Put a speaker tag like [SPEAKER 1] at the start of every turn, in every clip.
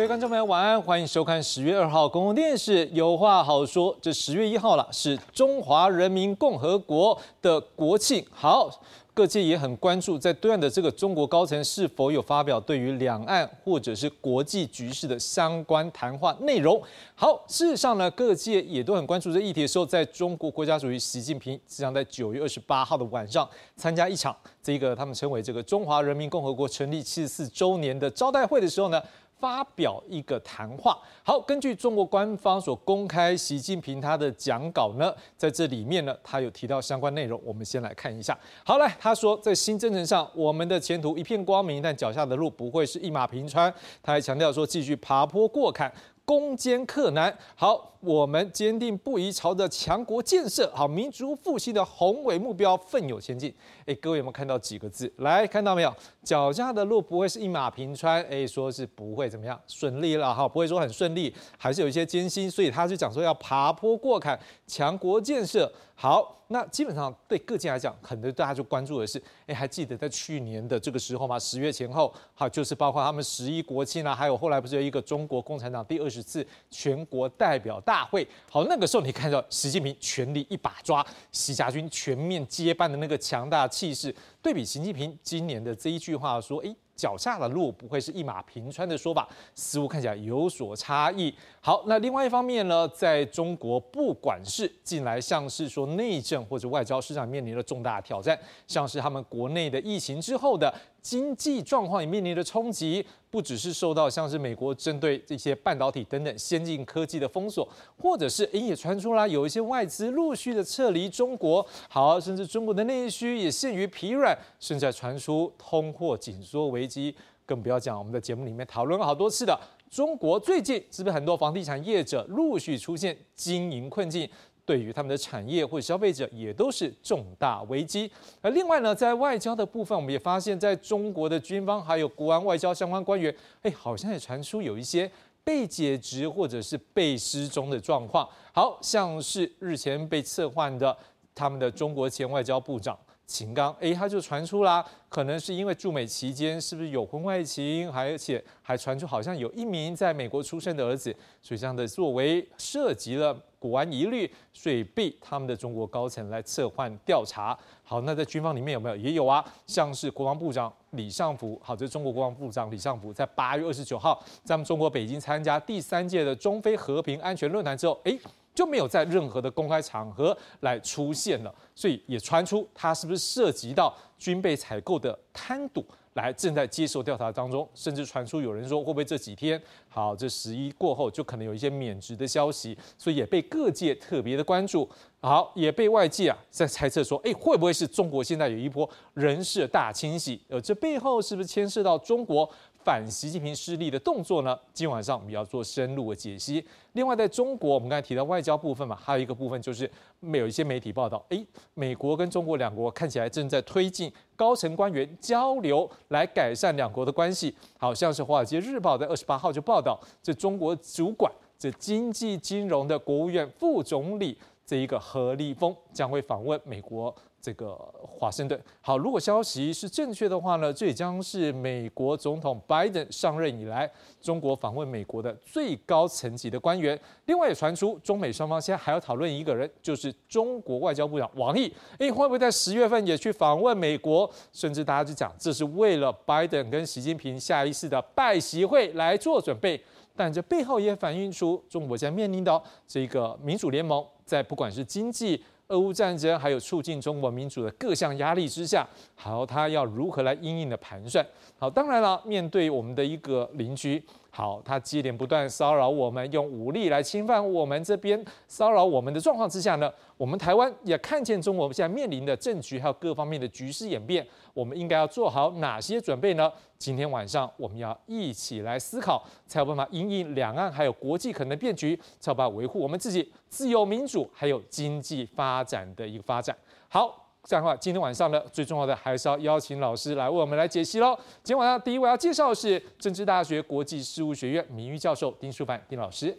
[SPEAKER 1] 各位观众朋友，晚安，欢迎收看十月二号公共电视有话好说。这十月一号了，是中华人民共和国的国庆。好，各界也很关注，在对岸的这个中国高层是否有发表对于两岸或者是国际局势的相关谈话内容。好，事实上呢，各界也都很关注这议题的时候，在中国国家主席习近平即将在九月二十八号的晚上参加一场这个他们称为这个中华人民共和国成立七十四周年的招待会的时候呢。发表一个谈话。好，根据中国官方所公开，习近平他的讲稿呢，在这里面呢，他有提到相关内容。我们先来看一下。好，来，他说，在新征程上，我们的前途一片光明，但脚下的路不会是一马平川。他还强调说，继续爬坡过坎。攻坚克难，好，我们坚定不移朝着强国建设、好民族复兴的宏伟目标奋勇前进。哎，各位有没有看到几个字？来看到没有？脚下的路不会是一马平川，哎，说是不会怎么样顺利了哈，不会说很顺利，还是有一些艰辛。所以他就讲说要爬坡过坎，强国建设。好。那基本上对各界来讲，很多大家就关注的是，哎，还记得在去年的这个时候吗？十月前后，好，就是包括他们十一国庆啊，还有后来不是有一个中国共产党第二十次全国代表大会？好，那个时候你看到习近平全力一把抓，习家军全面接班的那个强大气势，对比习近平今年的这一句话说，哎。脚下的路不会是一马平川的说法，似乎看起来有所差异。好，那另外一方面呢，在中国，不管是近来像是说内政或者外交市场面临了重大挑战，像是他们国内的疫情之后的。经济状况也面临着冲击，不只是受到像是美国针对这些半导体等等先进科技的封锁，或者是诶也传出来有一些外资陆续的撤离中国，好，甚至中国的内需也陷于疲软，甚至传出通货紧缩危机，更不要讲我们的节目里面讨论了好多次的，中国最近是不是很多房地产业者陆续出现经营困境？对于他们的产业或者消费者也都是重大危机。而另外呢，在外交的部分，我们也发现，在中国的军方还有国安外交相关官员，哎，好像也传出有一些被解职或者是被失踪的状况。好像是日前被撤换的他们的中国前外交部长秦刚，哎，他就传出啦，可能是因为驻美期间是不是有婚外情，而且还传出好像有一名在美国出生的儿子，所以这样的作为涉及了。国安疑虑，所以被他们的中国高层来策换调查。好，那在军方里面有没有？也有啊，像是国防部长李尚福，好，这是中国国防部长李尚福，在八月二十九号在我们中国北京参加第三届的中非和平安全论坛之后，哎，就没有在任何的公开场合来出现了，所以也传出他是不是涉及到军备采购的贪赌。来正在接受调查当中，甚至传出有人说会不会这几天好，这十一过后就可能有一些免职的消息，所以也被各界特别的关注。好，也被外界啊在猜测说，哎，会不会是中国现在有一波人事大清洗？呃这背后是不是牵涉到中国？反习近平势力的动作呢？今晚上我们要做深入的解析。另外，在中国，我们刚才提到外交部分嘛，还有一个部分就是有一些媒体报道，诶，美国跟中国两国看起来正在推进高层官员交流，来改善两国的关系。好像是《华尔街日报》在二十八号就报道，这中国主管这经济金融的国务院副总理这一个何立峰将会访问美国。这个华盛顿好，如果消息是正确的话呢，这也将是美国总统拜登上任以来中国访问美国的最高层级的官员。另外也传出中美双方现在还要讨论一个人，就是中国外交部长王毅，哎，会不会在十月份也去访问美国？甚至大家就讲，这是为了拜登跟习近平下一次的拜习会来做准备。但这背后也反映出中国在面临到这个民主联盟，在不管是经济。俄乌战争还有促进中国民主的各项压力之下，好，他要如何来应硬的盘算？好，当然了，面对我们的一个邻居。好，他接连不断骚扰我们，用武力来侵犯我们这边，骚扰我们的状况之下呢，我们台湾也看见中国现在面临的政局还有各方面的局势演变，我们应该要做好哪些准备呢？今天晚上我们要一起来思考，才有办法应应两岸还有国际可能变局，才有办法维护我们自己自由民主还有经济发展的一个发展。好。这样的话，今天晚上呢，最重要的还是要邀请老师来为我们来解析喽。今天晚上第一位要介绍的是政治大学国际事务学院名誉教授丁书凡丁老师。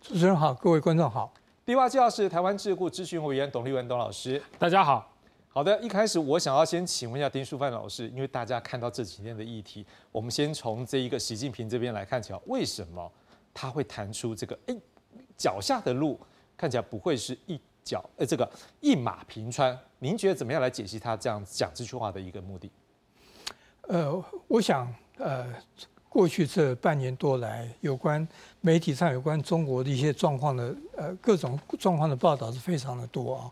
[SPEAKER 2] 主持人好，各位观众好。
[SPEAKER 1] 第二位介绍是台湾智库咨询委员董立文董老师。
[SPEAKER 3] 大家好。
[SPEAKER 1] 好的，一开始我想要先请问一下丁书范老师，因为大家看到这几天的议题，我们先从这一个习近平这边来看起来，为什么他会谈出这个？哎，脚下的路看起来不会是一脚，呃，这个一马平川。您觉得怎么样来解析他这样讲这句话的一个目的？
[SPEAKER 2] 呃，我想，呃。过去这半年多来，有关媒体上有关中国的一些状况的呃各种状况的报道是非常的多啊。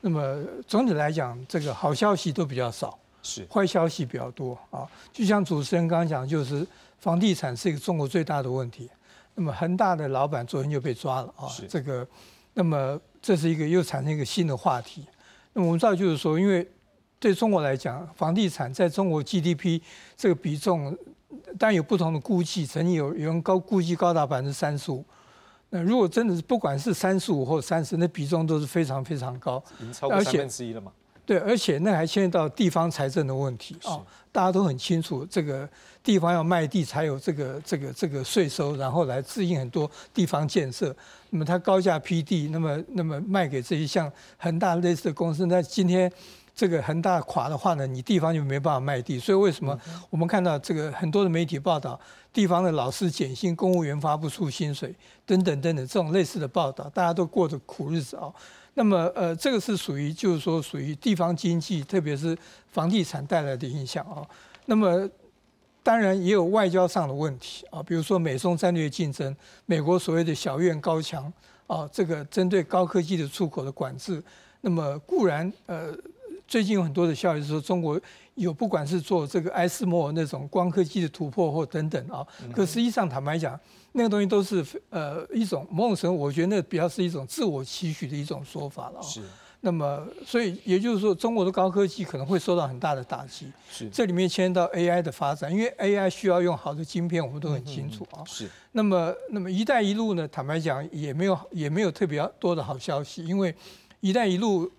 [SPEAKER 2] 那么总体来讲，这个好消息都比较少，
[SPEAKER 1] 是
[SPEAKER 2] 坏消息比较多啊。就像主持人刚刚讲，就是房地产是一个中国最大的问题。那么恒大的老板昨天就被抓了啊。这个，那么这是一个又产生一个新的话题。那么我们知道，就是说，因为对中国来讲，房地产在中国 GDP 这个比重。但有不同的估计，曾经有有人高估计高达百分之三十五。那如果真的是不管是三十五或三十，那比重都是非常非常高，
[SPEAKER 1] 已经超过三分之一了嘛？
[SPEAKER 2] 对，而且那还牵涉到地方财政的问题啊。大家都很清楚，这个地方要卖地才有这个这个这个税收，然后来支应很多地方建设。那么他高价批地，那么那么卖给这些像恒大类似的公司，那今天。这个恒大垮的话呢，你地方就没办法卖地，所以为什么我们看到这个很多的媒体报道，地方的老师减薪，公务员发不出薪水，等等等等这种类似的报道，大家都过着苦日子啊。那么呃，这个是属于就是说属于地方经济，特别是房地产带来的影响啊。那么当然也有外交上的问题啊，比如说美中战略竞争，美国所谓的小院高墙啊，这个针对高科技的出口的管制，那么固然呃。最近有很多的消息说，中国有不管是做这个埃斯莫那种光科技的突破或等等啊，可实际上坦白讲，那个东西都是呃一种某种程度，我觉得那比较是一种自我期许的一种说法了。
[SPEAKER 1] 是。
[SPEAKER 2] 那么，所以也就是说，中国的高科技可能会受到很大的打击。
[SPEAKER 1] 是。
[SPEAKER 2] 这里面牵到 AI 的发展，因为 AI 需要用好的晶片，我们都很清楚啊。
[SPEAKER 1] 是。
[SPEAKER 2] 那么，那么“一带一路”呢？坦白讲，也没有也没有特别多的好消息，因为“一带一路”。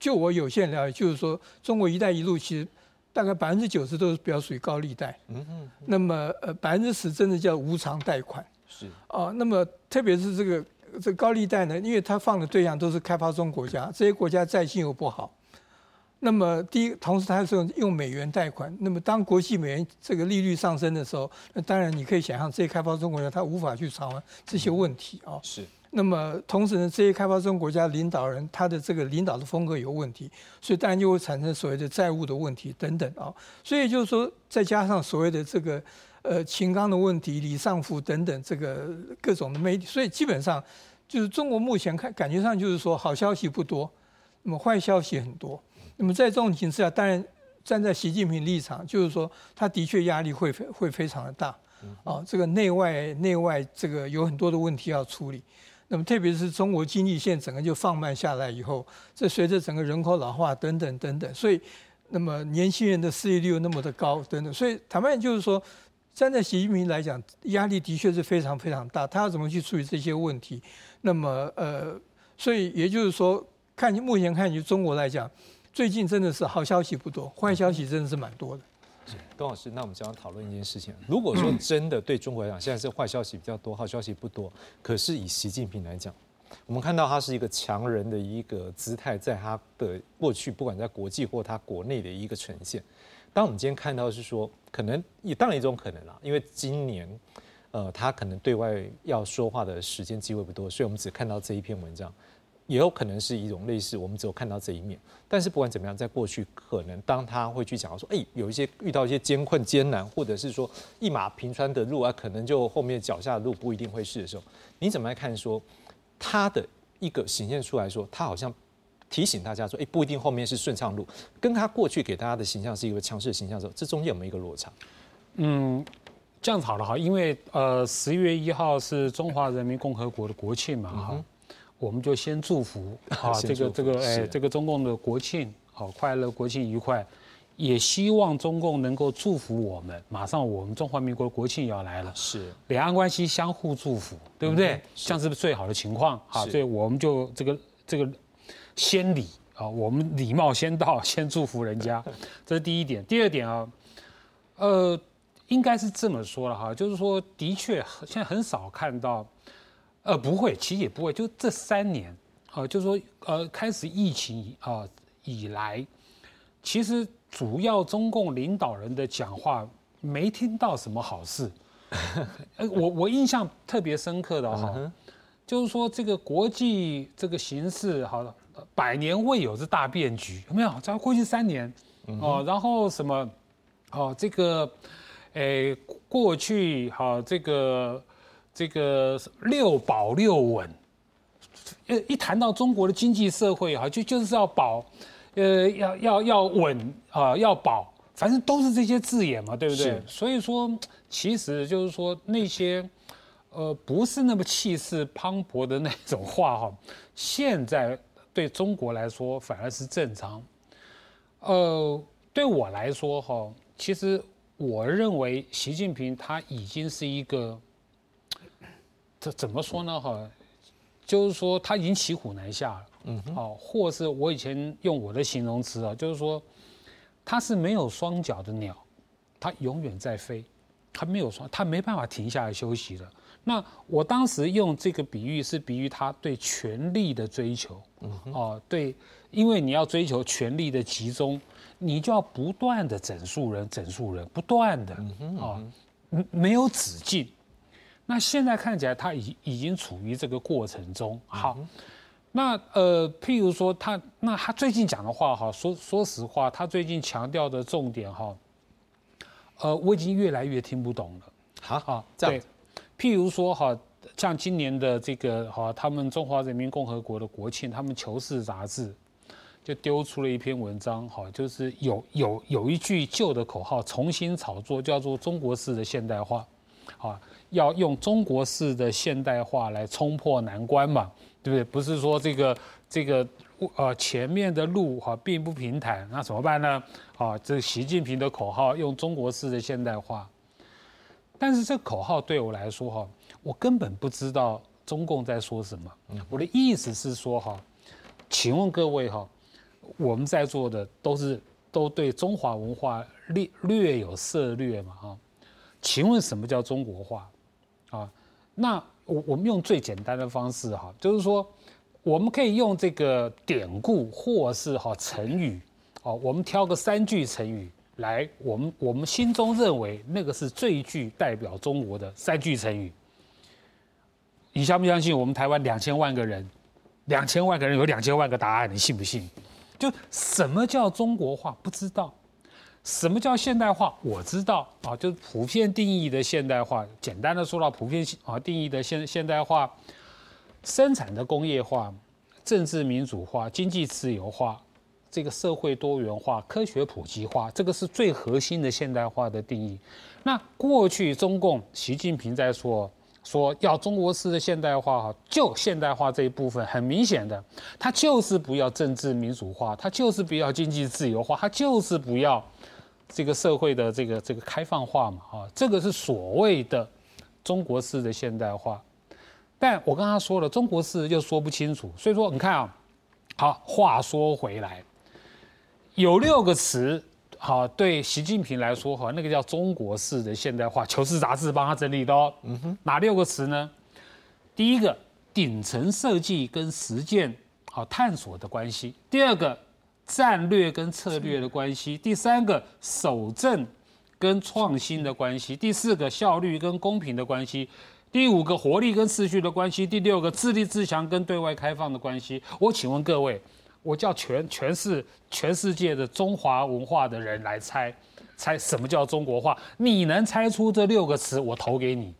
[SPEAKER 2] 就我有限了解，就是说，中国“一带一路”其实大概百分之九十都是比较属于高利贷。嗯嗯。那么呃，百分之十真的叫无偿贷款。
[SPEAKER 1] 是。
[SPEAKER 2] 啊，那么特别是这个这高利贷呢，因为它放的对象都是开发中国家，这些国家债信又不好。那么第一，同时它是用美元贷款。那么当国际美元这个利率上升的时候，那当然你可以想象，这些开发中国家它无法去偿还这些问题啊。
[SPEAKER 1] 是。
[SPEAKER 2] 那么同时呢，这些开发中国家领导人他的这个领导的风格有问题，所以当然就会产生所谓的债务的问题等等啊。所以就是说，再加上所谓的这个呃秦刚的问题、李尚福等等这个各种的媒体，所以基本上就是中国目前看感觉上就是说好消息不多，那么坏消息很多。那么在这种情势下，当然站在习近平立场，就是说他的确压力会会非常的大啊。这个内外内外这个有很多的问题要处理。那么，特别是中国经济现整个就放慢下来以后，这随着整个人口老化等等等等，所以，那么年轻人的失业率又那么的高等等，所以坦白讲就是说，站在习近平来讲，压力的确是非常非常大。他要怎么去处理这些问题？那么，呃，所以也就是说，看目前看就中国来讲，最近真的是好消息不多，坏消息真的是蛮多的。
[SPEAKER 1] 是董老师，那我们将要讨论一件事情。如果说真的对中国来讲，现在是坏消息比较多，好消息不多。可是以习近平来讲，我们看到他是一个强人的一个姿态，在他的过去，不管在国际或他国内的一个呈现。当我们今天看到是说，可能也当然一种可能啦，因为今年，呃，他可能对外要说话的时间机会不多，所以我们只看到这一篇文章。也有可能是一种类似，我们只有看到这一面。但是不管怎么样，在过去可能当他会去讲说，哎，有一些遇到一些艰困艰难，或者是说一马平川的路啊，可能就后面脚下的路不一定会是的时候，你怎么来看说他的一个显现出来说，他好像提醒大家说，哎，不一定后面是顺畅路，跟他过去给大家的形象是一个强势的形象时候，这中间有没有一个落差？
[SPEAKER 3] 嗯，这样子好了哈，因为呃十一月一号是中华人民共和国的国庆嘛哈。我们就先祝福啊，这个这个哎，这个中共的国庆好快乐，国庆愉快，也希望中共能够祝福我们。马上我们中华民国国庆要来了，
[SPEAKER 1] 是
[SPEAKER 3] 两岸关系相互祝福，对不对？这样是不是最好的情况？好，所以我们就这个这个先礼啊，我们礼貌先到，先祝福人家，这是第一点。第二点啊，呃，应该是这么说了哈，就是说，的确现在很少看到。呃，不会，其实也不会。就这三年，啊，就是说，呃，开始疫情啊，以来，其实主要中共领导人的讲话没听到什么好事。呃，我我印象特别深刻的哈，就是说这个国际这个形势，好了，百年未有之大变局，有没有？在过去三年哦，然后什么哦，这个诶，过去好这个这个六保六稳，呃，一谈到中国的经济社会哈，就就是要保，呃，要要要稳啊，要保，反正都是这些字眼嘛，对不对？所以说。其实就是说那些，呃，不是那么气势磅礴的那种话哈，现在对中国来说反而是正常。呃，对我来说哈，其实我认为习近平他已经是一个，这怎么说呢哈？就是说他已经骑虎难下了，嗯，哦，或是我以前用我的形容词啊，就是说他是没有双脚的鸟，他永远在飞。他没有双，他没办法停下来休息了。那我当时用这个比喻是比喻他对权力的追求，哦，对，因为你要追求权力的集中，你就要不断的整数人，整数人，不断的，哦，没有止境。那现在看起来，他已已经处于这个过程中。好，那呃，譬如说他，那他最近讲的话，哈，说说实话，他最近强调的重点，哈。呃，我已经越来越听不懂了。
[SPEAKER 1] 好，好，对，
[SPEAKER 3] 譬如说哈，像今年的这个哈，他们中华人民共和国的国庆，他们《求是》杂志就丢出了一篇文章，哈，就是有有有一句旧的口号重新炒作，叫做“中国式的现代化”，啊，要用中国式的现代化来冲破难关嘛，对不对？不是说这个这个。呃，前面的路哈并不平坦，那怎么办呢？啊，这习近平的口号用中国式的现代化，但是这口号对我来说哈，我根本不知道中共在说什么。我的意思是说哈，请问各位哈，我们在座的都是都对中华文化略略有涉略嘛哈？请问什么叫中国化？啊，那我我们用最简单的方式哈，就是说。我们可以用这个典故或是哈成语，哦，我们挑个三句成语来，我们我们心中认为那个是最具代表中国的三句成语。你相不相信？我们台湾两千万个人，两千万个人有两千万个答案，你信不信？就什么叫中国化？不知道。什么叫现代化？我知道啊，就是普遍定义的现代化。简单的说到普遍性啊定义的现现代化。生产的工业化、政治民主化、经济自由化、这个社会多元化、科学普及化，这个是最核心的现代化的定义。那过去中共习近平在说说要中国式的现代化，哈，就现代化这一部分，很明显的，他就是不要政治民主化，他就是不要经济自由化，他就是不要这个社会的这个这个开放化嘛，啊，这个是所谓的中国式的现代化。但我刚刚说了，中国式又说不清楚，所以说你看啊，好，话说回来，有六个词，好，对习近平来说，哈，那个叫中国式的现代化，《求是》杂志帮他整理的哦。嗯哼，哪六个词呢？第一个，顶层设计跟实践，好，探索的关系；第二个，战略跟策略的关系；第三个，守正跟创新的关系；第四个，效率跟公平的关系。第五个活力跟秩序的关系，第六个自立自强跟对外开放的关系。我请问各位，我叫全全是全世界的中华文化的人来猜，猜什么叫中国话？你能猜出这六个词，我投给你。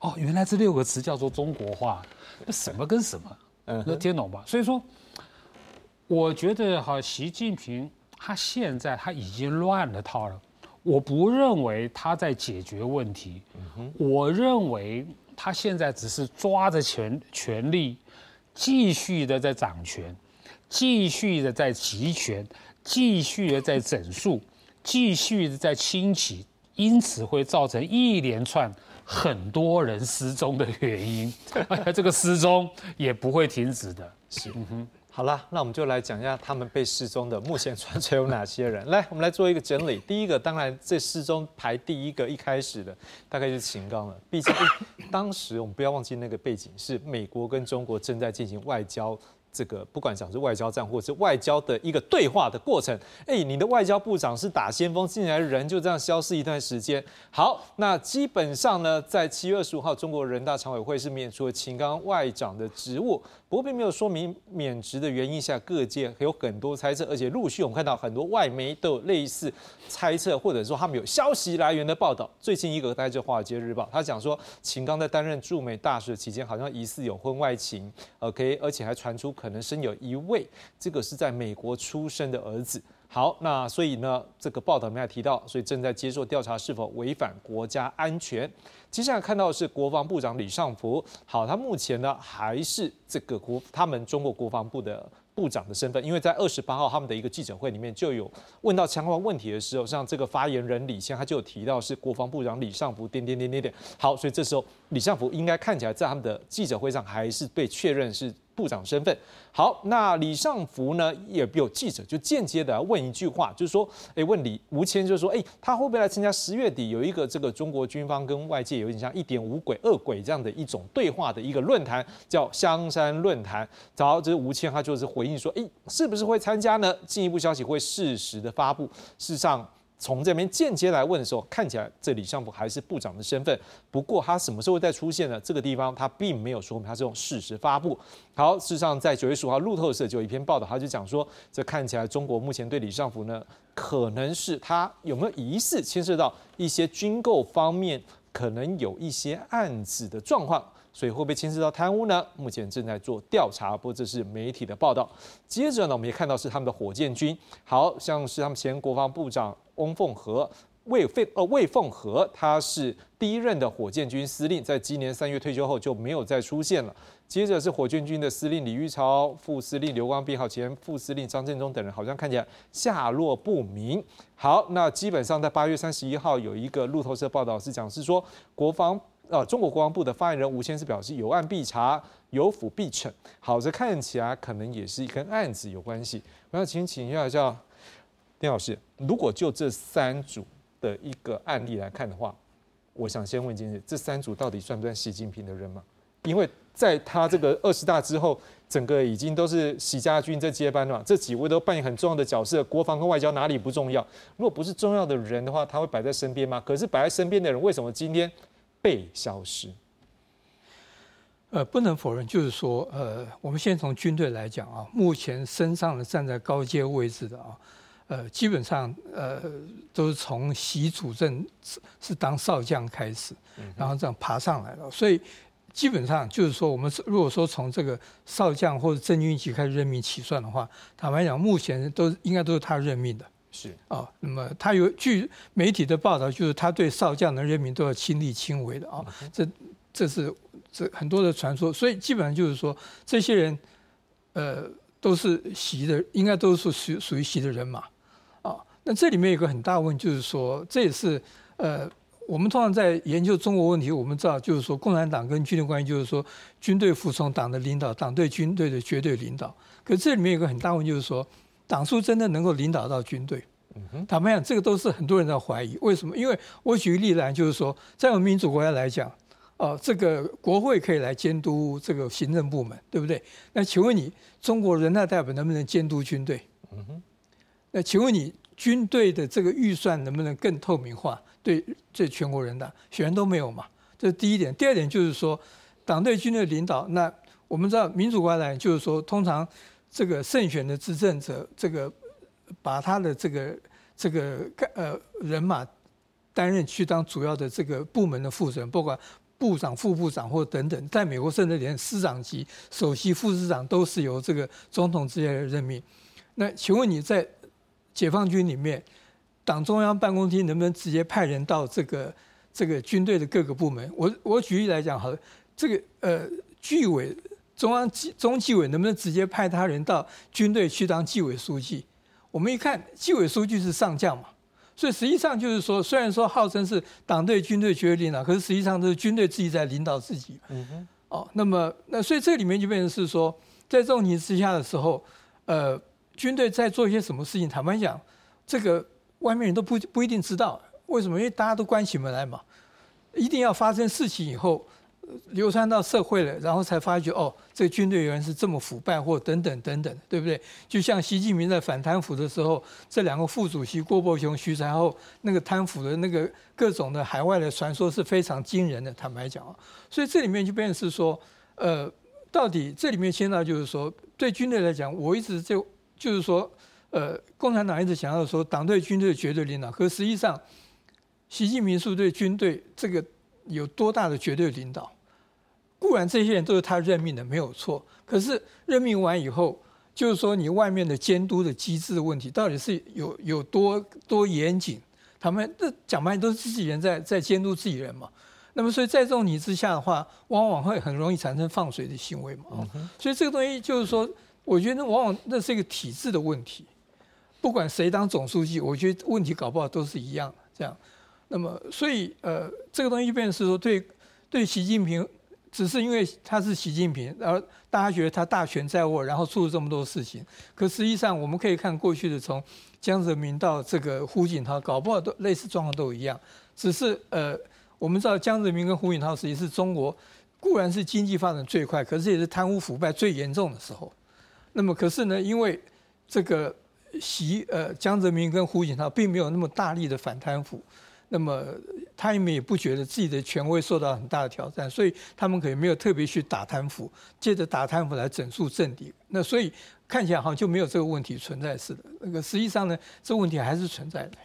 [SPEAKER 3] 哦，原来这六个词叫做中国话，那什么跟什么？嗯，能听懂吧？所以说，我觉得哈，习近平他现在他已经乱了套了。我不认为他在解决问题，我认为他现在只是抓着权权力，继续的在掌权，继续的在集权，继续的在整肃，继续的在清洗，因此会造成一连串很多人失踪的原因，这个失踪也不会停止的。
[SPEAKER 1] 是。好了，那我们就来讲一下他们被失踪的目前传出有哪些人。来，我们来做一个整理。第一个，当然这失踪排第一个一开始的，大概就是秦刚了。毕竟当时我们不要忘记那个背景，是美国跟中国正在进行外交这个不管讲是外交战或者是外交的一个对话的过程，哎，你的外交部长是打先锋，进来人就这样消失一段时间。好，那基本上呢，在七月二十五号，中国人大常委会是免除了秦刚外长的职务，不过并没有说明免职的原因下，各界有很多猜测，而且陆续我们看到很多外媒都有类似猜测，或者说他们有消息来源的报道。最近一个在这《华尔街日报》，他讲说秦刚在担任驻美大使期间，好像疑似有婚外情，OK，而且还传出可。可能生有一位，这个是在美国出生的儿子。好，那所以呢，这个报道里面提到，所以正在接受调查是否违反国家安全。接下来看到的是国防部长李尚福，好，他目前呢还是这个国他们中国国防部的。部长的身份，因为在二十八号他们的一个记者会里面就有问到相关问题的时候，像这个发言人李先他就有提到是国防部长李尚福点点点点点。好，所以这时候李尚福应该看起来在他们的记者会上还是被确认是部长身份。好，那李尚福呢也有记者就间接的问一句话，就是说，哎，问李吴谦就是说，哎，他会不会来参加十月底有一个这个中国军方跟外界有点像一点五轨、二轨这样的一种对话的一个论坛，叫香山论坛。找这吴谦，他就是回应。说，哎，是不是会参加呢？进一步消息会适时的发布。事实上，从这边间接来问的时候，看起来这李尚福还是部长的身份。不过他什么时候再出现呢？这个地方他并没有说明，他是用事实发布。好，事实上在九月十五号，路透社就有一篇报道，他就讲说，这看起来中国目前对李尚福呢，可能是他有没有疑似牵涉到一些军购方面，可能有一些案子的状况。所以会不会牵涉到贪污呢？目前正在做调查，不过这是媒体的报道。接着呢，我们也看到是他们的火箭军，好像是他们前国防部长翁凤和魏凤呃魏凤和，他是第一任的火箭军司令，在今年三月退休后就没有再出现了。接着是火箭军的司令李玉超、副司令刘光斌，好前副司令张振中等人，好像看起来下落不明。好，那基本上在八月三十一号有一个路透社报道是讲是说国防。呃，中国国防部的发言人吴先生表示，有案必查，有腐必惩。好，这看起来可能也是跟案子有关系。我要请请教一下丁老师，如果就这三组的一个案例来看的话，我想先问一件事：这三组到底算不算习近平的人嘛？因为在他这个二十大之后，整个已经都是习家军在接班了，这几位都扮演很重要的角色。国防跟外交哪里不重要？如果不是重要的人的话，他会摆在身边吗？可是摆在身边的人，为什么今天？被消失，
[SPEAKER 2] 呃，不能否认，就是说，呃，我们先从军队来讲啊，目前身上的站在高阶位置的啊，呃，基本上呃都是从习主政是是当少将开始，然后这样爬上来了，所以基本上就是说，我们如果说从这个少将或者正军级开始任命起算的话，坦白讲，目前都应该都是他任命的。
[SPEAKER 1] 是
[SPEAKER 2] 啊，那么他有据媒体的报道，就是他对少将的任命都要亲力亲为的啊，这这是这很多的传说，所以基本上就是说，这些人呃都是习的，应该都是属属于习的人马啊。那这里面有个很大问题，就是说，这也是呃，我们通常在研究中国问题，我们知道就是说，共产党跟军队关系，就是说，军队服从党的领导，党对军队的绝对领导。可这里面有个很大问题，就是说。党书真的能够领导到军队？坦白讲，这个都是很多人在怀疑。为什么？因为我举个例来，就是说，在我们民主国家来讲，哦，这个国会可以来监督这个行政部门，对不对？那请问你，中国人大代表能不能监督军队？嗯哼那请问你，军队的这个预算能不能更透明化？对，这全国人大选人都没有嘛。这是第一点。第二点就是说，党对军队领导，那我们知道民主国家来，就是说，通常。这个胜选的执政者，这个把他的这个这个呃人马担任去当主要的这个部门的负责人，不管部长、副部长或等等，在美国甚至连师长级、首席副师长都是由这个总统直接任命。那请问你在解放军里面，党中央办公厅能不能直接派人到这个这个军队的各个部门？我我举例来讲，好了，这个呃纪委。中央纪中纪委能不能直接派他人到军队去当纪委书记？我们一看，纪委书记是上将嘛，所以实际上就是说，虽然说号称是党对军队决定领导，可是实际上都是军队自己在领导自己。嗯哼。哦，那么那所以这里面就变成是说，在这种情之下的时候，呃，军队在做一些什么事情，坦白讲，这个外面人都不不一定知道。为什么？因为大家都关起门来嘛，一定要发生事情以后。流传到社会了，然后才发觉哦，这军队原来是这么腐败，或等等等等，对不对？就像习近平在反贪腐的时候，这两个副主席郭伯雄、徐才厚那个贪腐的那个各种的海外的传说是非常惊人的。坦白讲啊，所以这里面就变成是说，呃，到底这里面牵到就是说，对军队来讲，我一直就就是说，呃，共产党一直想要说党对军队的绝对领导，可实际上，习近平是对军队这个有多大的绝对领导？固然这些人都是他任命的，没有错。可是任命完以后，就是说你外面的监督的机制的问题，到底是有有多多严谨？他们这讲白都是自己人在在监督自己人嘛。那么所以在这种你之下的话，往往会很容易产生放水的行为嘛。所以这个东西就是说，我觉得往往那是一个体制的问题。不管谁当总书记，我觉得问题搞不好都是一样这样。那么所以呃，这个东西变成是说对对习近平。只是因为他是习近平，然后大家觉得他大权在握，然后做了这么多事情。可实际上，我们可以看过去的，从江泽民到这个胡锦涛，搞不好都类似状况都一样。只是呃，我们知道江泽民跟胡锦涛实际是中国固然是经济发展最快，可是也是贪污腐败最严重的时候。那么可是呢，因为这个习呃江泽民跟胡锦涛并没有那么大力的反贪腐。那么他们也不觉得自己的权威受到很大的挑战，所以他们可能没有特别去打贪腐，借着打贪腐来整肃政敌。那所以看起来好像就没有这个问题存在似的。那个实际上呢，这问题还是存在的。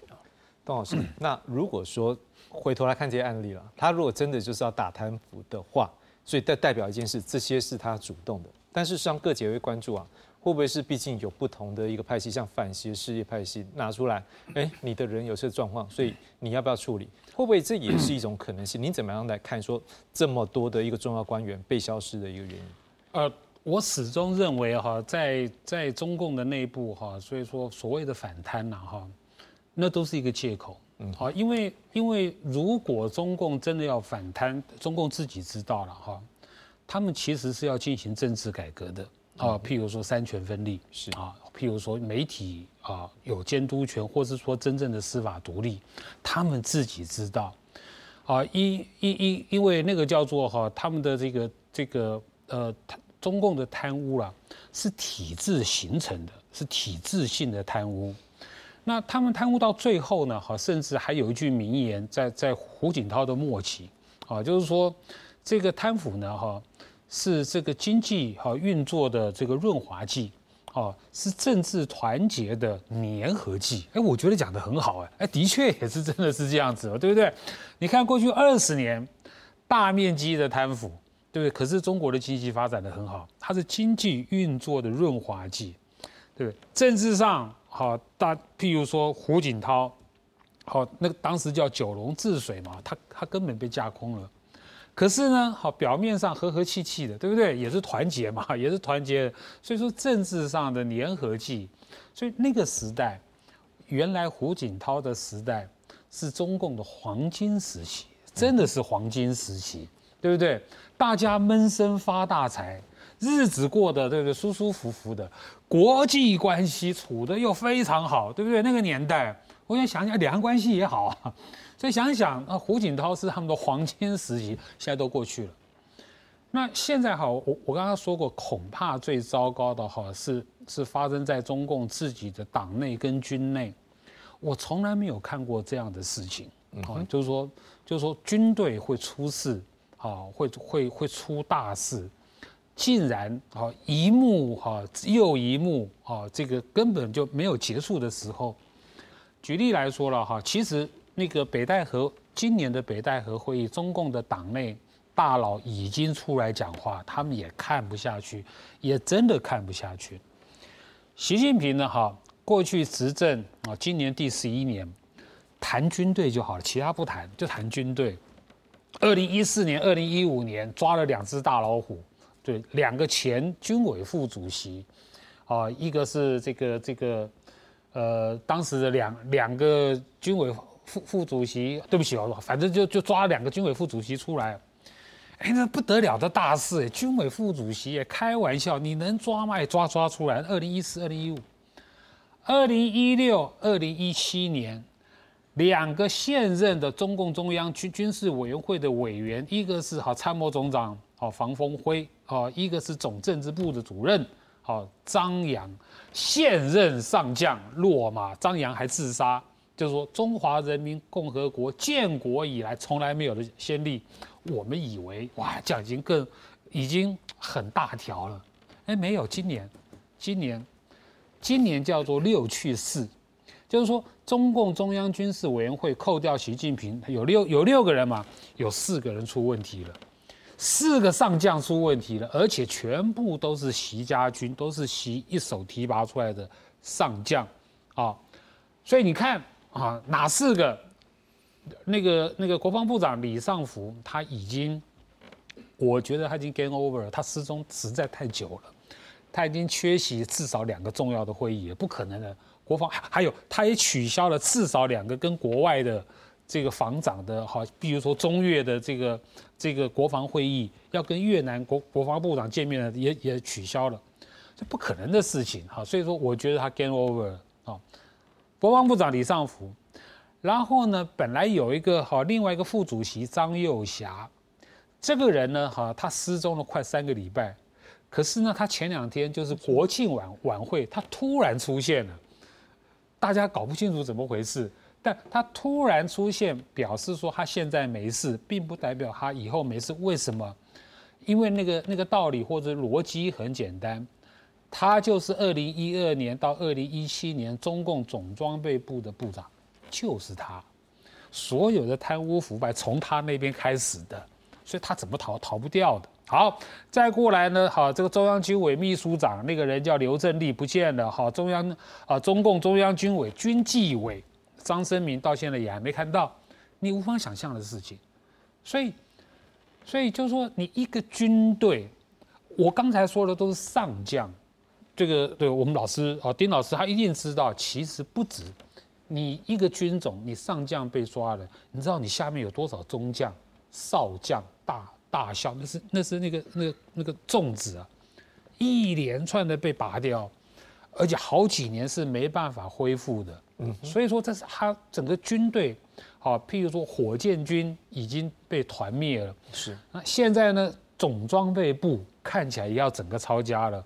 [SPEAKER 1] 董老师，那如果说回头来看这些案例了，他如果真的就是要打贪腐的话，所以代代表一件事，这些是他主动的。但是上各界会关注啊。会不会是毕竟有不同的一个派系，像反邪事业派系拿出来，哎，你的人有些状况，所以你要不要处理？会不会这也是一种可能性？您怎么样来看说这么多的一个重要官员被消失的一个原因？
[SPEAKER 3] 呃，我始终认为哈，在在中共的内部哈，所以说所谓的反贪呐哈，那都是一个借口。嗯，好，因为因为如果中共真的要反贪，中共自己知道了哈，他们其实是要进行政治改革的。啊，譬如说三权分立是啊，譬如说媒体啊有监督权，或是说真正的司法独立，他们自己知道。啊，因因因因为那个叫做哈，他们的这个这个呃，中共的贪污啦，是体制形成的，是体制性的贪污。那他们贪污到最后呢，哈，甚至还有一句名言，在在胡锦涛的末期，啊，就是说这个贪腐呢，哈。是这个经济哈运作的这个润滑剂，哦，是政治团结的粘合剂。哎，我觉得讲的很好，哎，哎，的确也是真的是这样子，对不对？你看过去二十年大面积的贪腐，对不对？可是中国的经济发展的很好，它是经济运作的润滑剂，对不对？政治上好大，譬如说胡锦涛，好，那个当时叫九龙治水嘛，他他根本被架空了。可是呢，好，表面上和和气气的，对不对？也是团结嘛，也是团结。所以说政治上的粘合剂，所以那个时代，原来胡锦涛的时代是中共的黄金时期，真的是黄金时期，对不对？大家闷声发大财，日子过得对不对？舒舒服服的，国际关系处的又非常好，对不对？那个年代，我想想想，两岸关系也好啊。所以想想啊，胡锦涛是他们的黄金时期，现在都过去了。那现在好，我我刚刚说过，恐怕最糟糕的哈是是发生在中共自己的党内跟军内。我从来没有看过这样的事情，啊，就是说就是说军队会出事，啊，会会会出大事，竟然啊一幕哈又一幕啊，这个根本就没有结束的时候。举例来说了哈，其实。那个北戴河今年的北戴河会议，中共的党内大佬已经出来讲话，他们也看不下去，也真的看不下去。习近平呢？哈，过去执政啊，今年第十一年，谈军队就好了，其他不谈，就谈军队。二零一四年、二零一五年抓了两只大老虎，对，两个前军委副主席，啊，一个是这个这个，呃，当时的两两个军委。副副主席，对不起哦，反正就就抓两个军委副主席出来，哎，那不得了的大事哎！军委副主席也开玩笑，你能抓吗？也抓抓出来。二零一四、二零一五、二零一六、二零一七年，两个现任的中共中央军军事委员会的委员，一个是好参谋总长好房峰辉，好一个是总政治部的主任好张扬，现任上将落马，张扬还自杀，就是说中华人民共和国建国以来从来没有的先例。我们以为哇，这样已经更已经很大条了，哎，没有，今年今年今年叫做六去四。就是说，中共中央军事委员会扣掉习近平，有六有六个人嘛，有四个人出问题了，四个上将出问题了，而且全部都是习家军，都是习一手提拔出来的上将，啊，所以你看啊，哪四个？那个那个国防部长李尚福他已经，我觉得他已经 game over 了，他失踪实在太久了，他已经缺席至少两个重要的会议，不可能的。国防还有，他也取消了至少两个跟国外的这个防长的，好，比如说中越的这个这个国防会议，要跟越南国国防部长见面的，也也取消了，这不可能的事情，哈，所以说我觉得他 game over 啊，国防部长李尚福，然后呢，本来有一个哈另外一个副主席张又侠，这个人呢，哈，他失踪了快三个礼拜，可是呢，他前两天就是国庆晚晚会，他突然出现了。大家搞不清楚怎么回事，但他突然出现，表示说他现在没事，并不代表他以后没事。为什么？因为那个那个道理或者逻辑很简单，他就是二零一二年到二零一七年中共总装备部的部长，就是他，所有的贪污腐败从他那边开始的，所以他怎么逃逃不掉的。好，再过来呢？好，这个中央军委秘书长那个人叫刘振立不见了。好，中央啊，中共中央军委军纪委张生明到现在也还没看到，你无法想象的事情。所以，所以就是说，你一个军队，我刚才说的都是上将，这个对我们老师啊，丁老师他一定知道，其实不止你一个军种，你上将被抓了，你知道你下面有多少中将、少将、大。大校那是那是那个那个那个粽子啊，一连串的被拔掉，而且好几年是没办法恢复的。嗯，所以说这是他整个军队，好，譬如说火箭军已经被团灭了。
[SPEAKER 1] 是，
[SPEAKER 3] 那现在呢，总装备部看起来也要整个抄家了。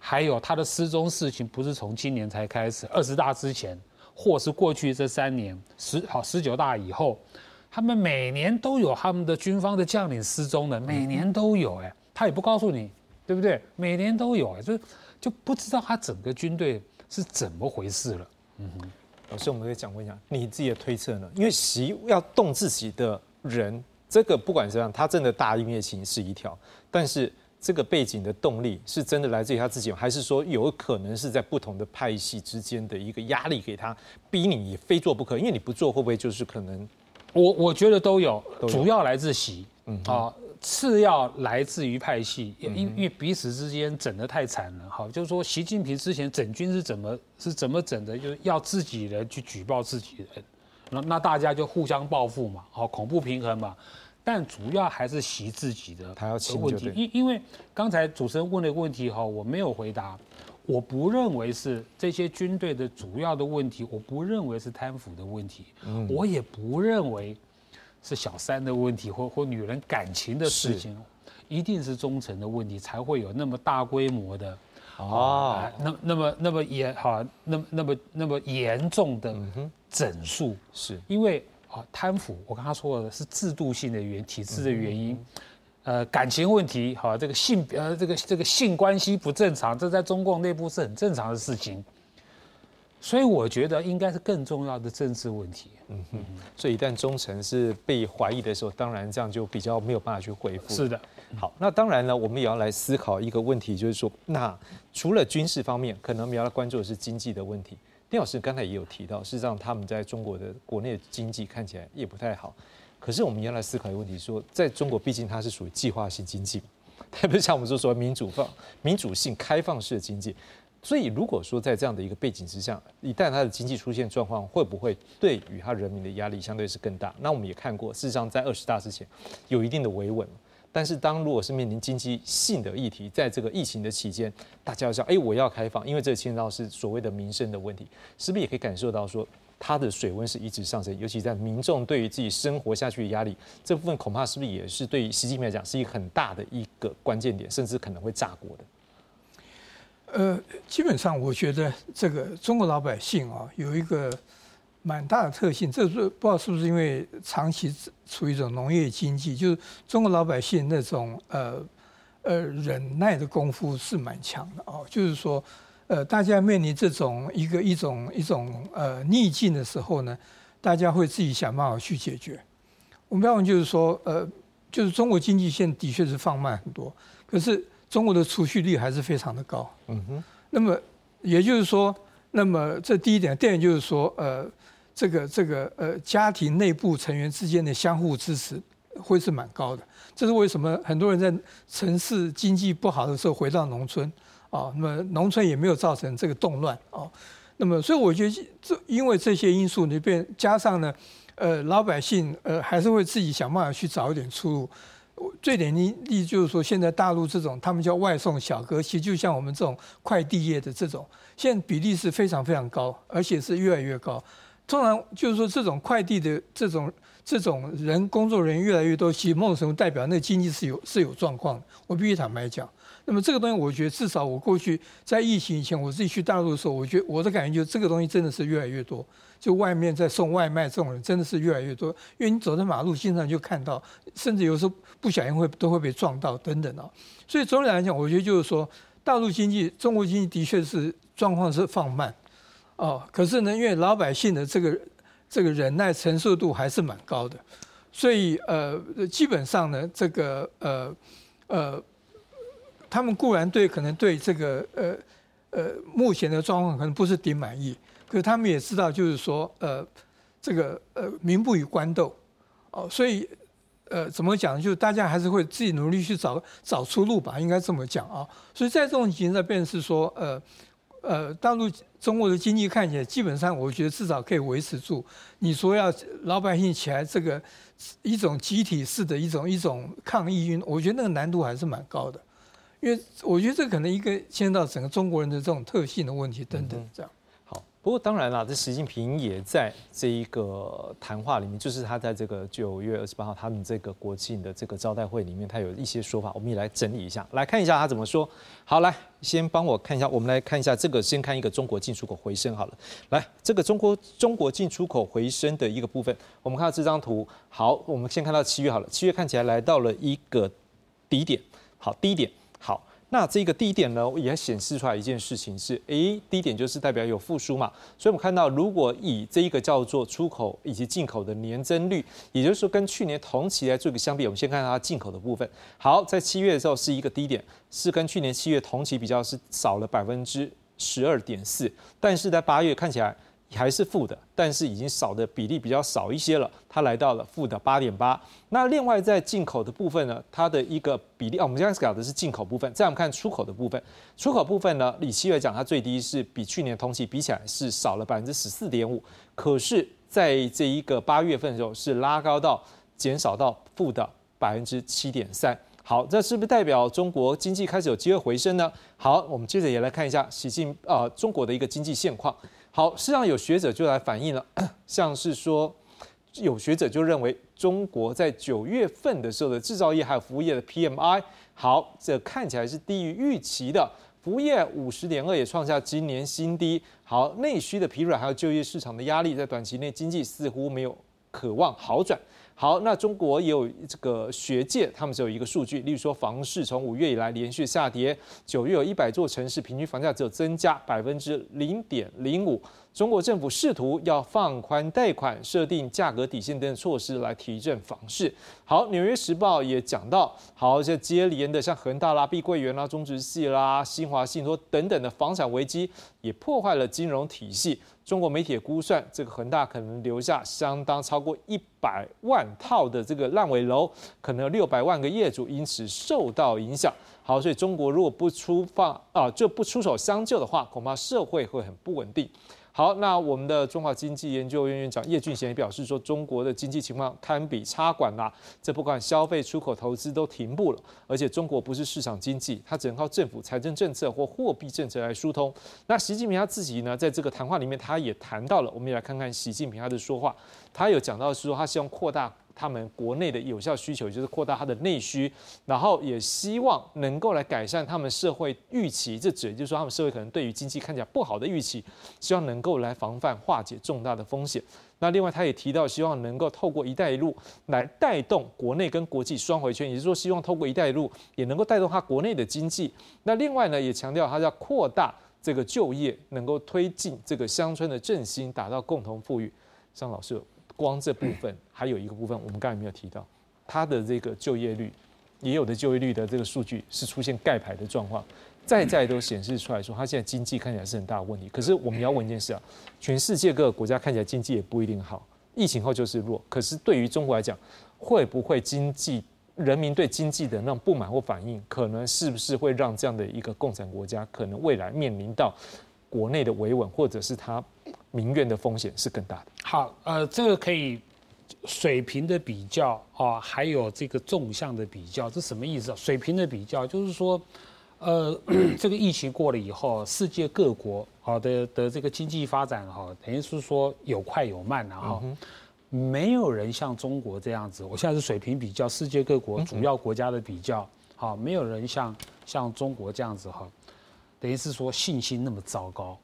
[SPEAKER 3] 还有他的失踪事情，不是从今年才开始，二十大之前，或是过去这三年十好十九大以后。他们每年都有他们的军方的将领失踪的，每年都有哎，他也不告诉你，对不对？每年都有哎，就就不知道他整个军队是怎么回事了。
[SPEAKER 1] 嗯哼，老师，我们可以讲问一下你自己的推测呢？因为习要动自己的人，这个不管怎样，他真的大义灭亲是一条，但是这个背景的动力是真的来自于他自己，还是说有可能是在不同的派系之间的一个压力给他，逼你非做不可？因为你不做，会不会就是可能？
[SPEAKER 3] 我我觉得都有，主要来自习，嗯啊，次要来自于派系，因因为彼此之间整得太惨了，好，就是说习近平之前整军是怎么是怎么整的，就是要自己人去举报自己人，那那大家就互相报复嘛，好，恐怖平衡嘛，但主要还是习自己的
[SPEAKER 1] 他要
[SPEAKER 3] 问题，因因为刚才主持人问了一个问题哈，我没有回答。我不认为是这些军队的主要的问题，我不认为是贪腐的问题，我也不认为是小三的问题或或女人感情的事情，一定是忠诚的问题才会有那么大规模的啊，那那么那么严哈，那么那么那么严重的整数，
[SPEAKER 1] 是。
[SPEAKER 3] 因为啊贪腐，我刚刚说的是制度性的原体制的原因。呃，感情问题，好，这个性呃，这个这个性关系不正常，这在中共内部是很正常的事情，所以我觉得应该是更重要的政治问题。嗯
[SPEAKER 1] 哼，所以一旦忠诚是被怀疑的时候，当然这样就比较没有办法去回复。
[SPEAKER 3] 是的，
[SPEAKER 1] 好，那当然呢，我们也要来思考一个问题，就是说，那除了军事方面，可能我们要来关注的是经济的问题。丁老师刚才也有提到，事实上他们在中国的国内经济看起来也不太好。可是我们要来思考一个问题：说，在中国，毕竟它是属于计划性经济，它不像我们说说民主放、民主性、开放式的经济。所以，如果说在这样的一个背景之下，一旦它的经济出现状况，会不会对于它人民的压力相对是更大？那我们也看过，事实上在二十大之前有一定的维稳。但是当如果是面临经济性的议题，在这个疫情的期间，大家要想，哎，我要开放，因为这牵涉到是所谓的民生的问题，是不是也可以感受到说，它的水温是一直上升，尤其在民众对于自己生活下去的压力这部分，恐怕是不是也是对于习近平来讲是一个很大的一个关键点，甚至可能会炸锅的。
[SPEAKER 2] 呃，基本上我觉得这个中国老百姓啊，有一个。蛮大的特性，这是不知道是不是因为长期处于一种农业经济，就是中国老百姓那种呃呃忍耐的功夫是蛮强的哦。就是说，呃，大家面临这种一个一种一种呃逆境的时候呢，大家会自己想办法去解决。我们要问就是说，呃，就是中国经济现在的确是放慢很多，可是中国的储蓄率还是非常的高。嗯哼。那么也就是说，那么这第一点，第二点就是说，呃。这个这个呃，家庭内部成员之间的相互支持会是蛮高的。这是为什么很多人在城市经济不好的时候回到农村啊？那么农村也没有造成这个动乱啊。那么所以我觉得这因为这些因素里边加上呢，呃，老百姓呃还是会自己想办法去找一点出路。最典型例就是说，现在大陆这种他们叫外送小哥，其实就像我们这种快递业的这种，现在比例是非常非常高，而且是越来越高。通常就是说，这种快递的这种这种人工作人员越来越多，其实某种程度代表那个经济是有是有状况的。我必须坦白讲。那么这个东西，我觉得至少我过去在疫情以前，我自己去大陆的时候，我觉我的感觉就是这个东西真的是越来越多。就外面在送外卖这种人真的是越来越多，因为你走在马路经常就看到，甚至有时候不小心会都会被撞到等等啊。所以总体来讲，我觉得就是说，大陆经济、中国经济的确是状况是放慢。哦，可是呢，因为老百姓的这个这个忍耐承受度还是蛮高的，所以呃，基本上呢，这个呃呃，他们固然对可能对这个呃呃目前的状况可能不是顶满意，可是他们也知道就是说呃这个呃民不与官斗哦，所以呃怎么讲，就大家还是会自己努力去找找出路吧，应该这么讲啊。所以在这种情形下，便是说呃。呃，大陆中国的经济看起来基本上，我觉得至少可以维持住。你说要老百姓起来这个一种集体式的一种一种抗议运，我觉得那个难度还是蛮高的，因为我觉得这可能一个牵涉到整个中国人的这种特性的问题等等这样。
[SPEAKER 1] 不过当然了，这习近平也在这一个谈话里面，就是他在这个九月二十八号他们这个国庆的这个招待会里面，他有一些说法，我们也来整理一下，来看一下他怎么说。好，来先帮我看一下，我们来看一下这个，先看一个中国进出口回升好了。来，这个中国中国进出口回升的一个部分，我们看到这张图。好，我们先看到七月好了，七月看起来来到了一个低点。好，低点。那这个低点呢，也显示出来一件事情是，诶，低点就是代表有复苏嘛。所以我们看到，如果以这一个叫做出口以及进口的年增率，也就是说跟去年同期来做一个相比，我们先看它进口的部分。好，在七月的时候是一个低点，是跟去年七月同期比较是少了百分之十二点四，但是在八月看起来。还是负的，但是已经少的比例比较少一些了，它来到了负的八点八。那另外在进口的部分呢，它的一个比例啊，我们现在讲的是进口部分。再我们看出口的部分，出口部分呢，以七月讲，它最低是比去年同期比起来是少了百分之十四点五，可是在这一个八月份的时候是拉高到减少到负的百分之七点三。好，这是不是代表中国经济开始有机会回升呢？好，我们接着也来看一下习近啊中国的一个经济现况。好，实际上有学者就来反映了，像是说，有学者就认为中国在九月份的时候的制造业还有服务业的 PMI，好，这看起来是低于预期的，服务业五十点二也创下今年新低。好，内需的疲软还有就业市场的压力，在短期内经济似乎没有渴望好转。好，那中国也有这个学界，他们只有一个数据，例如说房市从五月以来连续下跌，九月有一百座城市平均房价只有增加百分之零点零五。中国政府试图要放宽贷款、设定价格底线等措施来提振房市。好，《纽约时报》也讲到，好，这接连的像恒大啦、碧桂园啦、中植系啦、新华信托等等的房产危机，也破坏了金融体系。中国媒体估算，这个恒大可能留下相当超过一百万套的这个烂尾楼，可能有六百万个业主因此受到影响。好，所以中国如果不出放啊，就不出手相救的话，恐怕社会会很不稳定。好，那我们的中华经济研究院院长叶俊贤也表示说，中国的经济情况堪比插管啦，这不管消费、出口、投资都停步了，而且中国不是市场经济，它只能靠政府财政政策或货币政策来疏通。那习近平他自己呢，在这个谈话里面，他也谈到了，我们也来看看习近平他的说话，他有讲到是说，他希望扩大。他们国内的有效需求就是扩大它的内需，然后也希望能够来改善他们社会预期，这指就是说他们社会可能对于经济看起来不好的预期，希望能够来防范化解重大的风险。那另外他也提到，希望能够透过“一带一路”来带动国内跟国际双回圈，也就是说，希望透过“一带一路”也能够带动他国内的经济。那另外呢，也强调他要扩大这个就业，能够推进这个乡村的振兴，达到共同富裕。张老师。光这部分还有一个部分，我们刚才没有提到，它的这个就业率，也有的就业率的这个数据是出现盖牌的状况，再再都显示出来说，它现在经济看起来是很大的问题。可是我们要问一件事啊，全世界各个国家看起来经济也不一定好，疫情后就是弱。可是对于中国来讲，会不会经济人民对经济的那种不满或反应，可能是不是会让这样的一个共产国家，可能未来面临到国内的维稳，或者是它？民怨的风险是更大的。
[SPEAKER 3] 好，呃，这个可以水平的比较啊，还有这个纵向的比较，这什么意思啊？水平的比较就是说，呃，这个疫情过了以后，世界各国好的的这个经济发展哈，等于是说有快有慢的哈，没有人像中国这样子。我现在是水平比较世界各国主要国家的比较，好，没有人像像中国这样子哈，等于是说信心那么糟糕，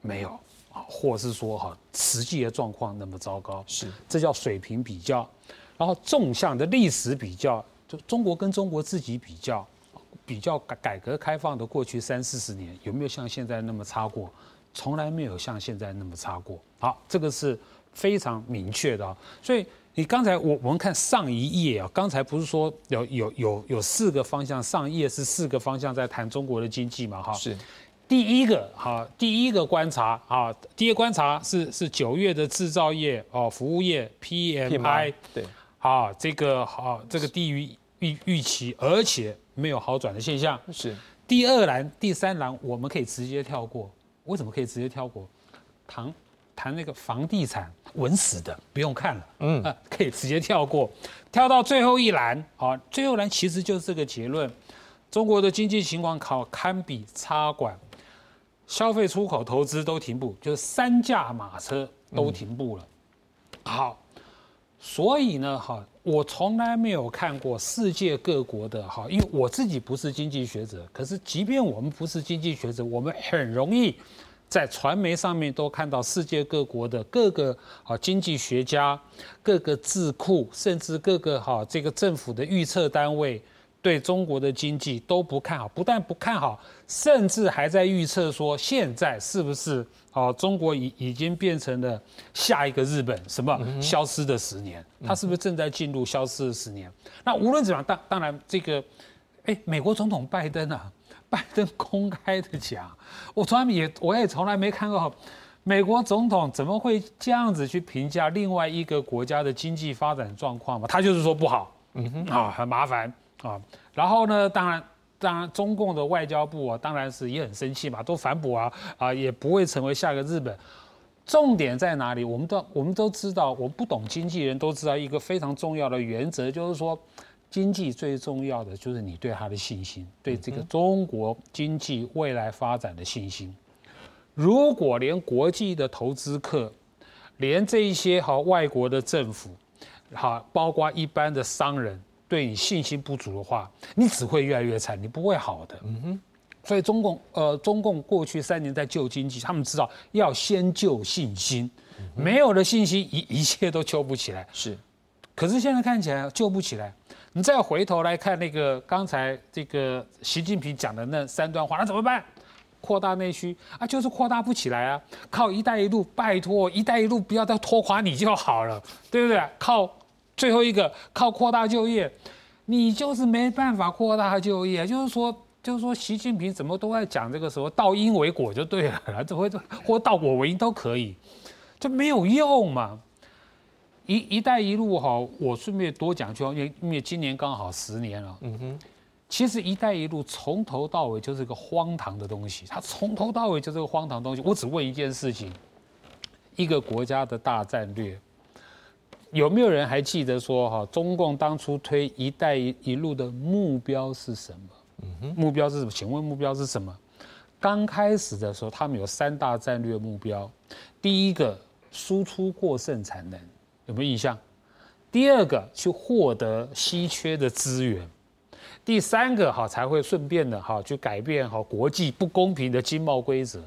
[SPEAKER 3] 没有。或是说哈，实际的状况那么糟糕，
[SPEAKER 1] 是
[SPEAKER 3] 这叫水平比较，然后纵向的历史比较，就中国跟中国自己比较，比较改改革开放的过去三四十年有没有像现在那么差过？从来没有像现在那么差过。好，这个是非常明确的。所以你刚才我我们看上一页啊，刚才不是说有有有有四个方向，上一页是四个方向在谈中国的经济嘛？哈，
[SPEAKER 1] 是。
[SPEAKER 3] 第一个哈，第一个观察啊，第一个观察是是九月的制造业哦，服务业 PMI
[SPEAKER 1] 对，
[SPEAKER 3] 好这个好这个低于预预期，而且没有好转的现象。
[SPEAKER 1] 是。
[SPEAKER 3] 第二栏、第三栏我们可以直接跳过，为什么可以直接跳过？谈谈那个房地产稳死的，不用看了，嗯。啊，可以直接跳过，跳到最后一栏，啊，最后栏其实就是这个结论：中国的经济情况考堪比插管。消费、出口、投资都停步，就是三驾马车都停步了。好，所以呢，哈，我从来没有看过世界各国的哈，因为我自己不是经济学者，可是即便我们不是经济学者，我们很容易在传媒上面都看到世界各国的各个啊经济学家、各个智库，甚至各个哈这个政府的预测单位。对中国的经济都不看好，不但不看好，甚至还在预测说，现在是不是哦，中国已已经变成了下一个日本，什么消失的十年？它是不是正在进入消失的十年？那无论怎样，当当然这个，哎，美国总统拜登啊，拜登公开的讲，我从来也我也从来没看过美国总统怎么会这样子去评价另外一个国家的经济发展状况嘛？他就是说不好，嗯哼，啊，很麻烦。啊，然后呢？当然，当然，中共的外交部啊，当然是也很生气嘛，都反驳啊，啊，也不会成为下个日本。重点在哪里？我们都我们都知道，我不懂经济人都知道一个非常重要的原则，就是说，经济最重要的就是你对他的信心，对这个中国经济未来发展的信心。如果连国际的投资客，连这一些好外国的政府，好，包括一般的商人。对你信心不足的话，你只会越来越惨，你不会好的。嗯哼，所以中共呃，中共过去三年在救经济，他们知道要先救信心，没有了信心，一一切都救不起来。
[SPEAKER 1] 是，
[SPEAKER 3] 可是现在看起来救不起来。你再回头来看那个刚才这个习近平讲的那三段话，那怎么办？扩大内需啊，就是扩大不起来啊。靠“一带一路”，拜托“一带一路”不要再拖垮你就好了，对不对？靠。最后一个靠扩大就业，你就是没办法扩大就业。就是说，就是说，习近平怎么都在讲这个什么道因为果就对了，怎么会或道果为因都可以，这没有用嘛。一一带一路哈，我顺便多讲句，因为因为今年刚好十年了。嗯哼，其实一带一路从头到尾就是个荒唐的东西，它从头到尾就是个荒唐东西。我只问一件事情：一个国家的大战略。有没有人还记得说哈，中共当初推“一带一路”的目标是什么？嗯哼，目标是什么？请问目标是什么？刚开始的时候，他们有三大战略目标。第一个，输出过剩产能，有没有印象？第二个，去获得稀缺的资源。第三个，哈，才会顺便的哈，去改变哈国际不公平的经贸规则。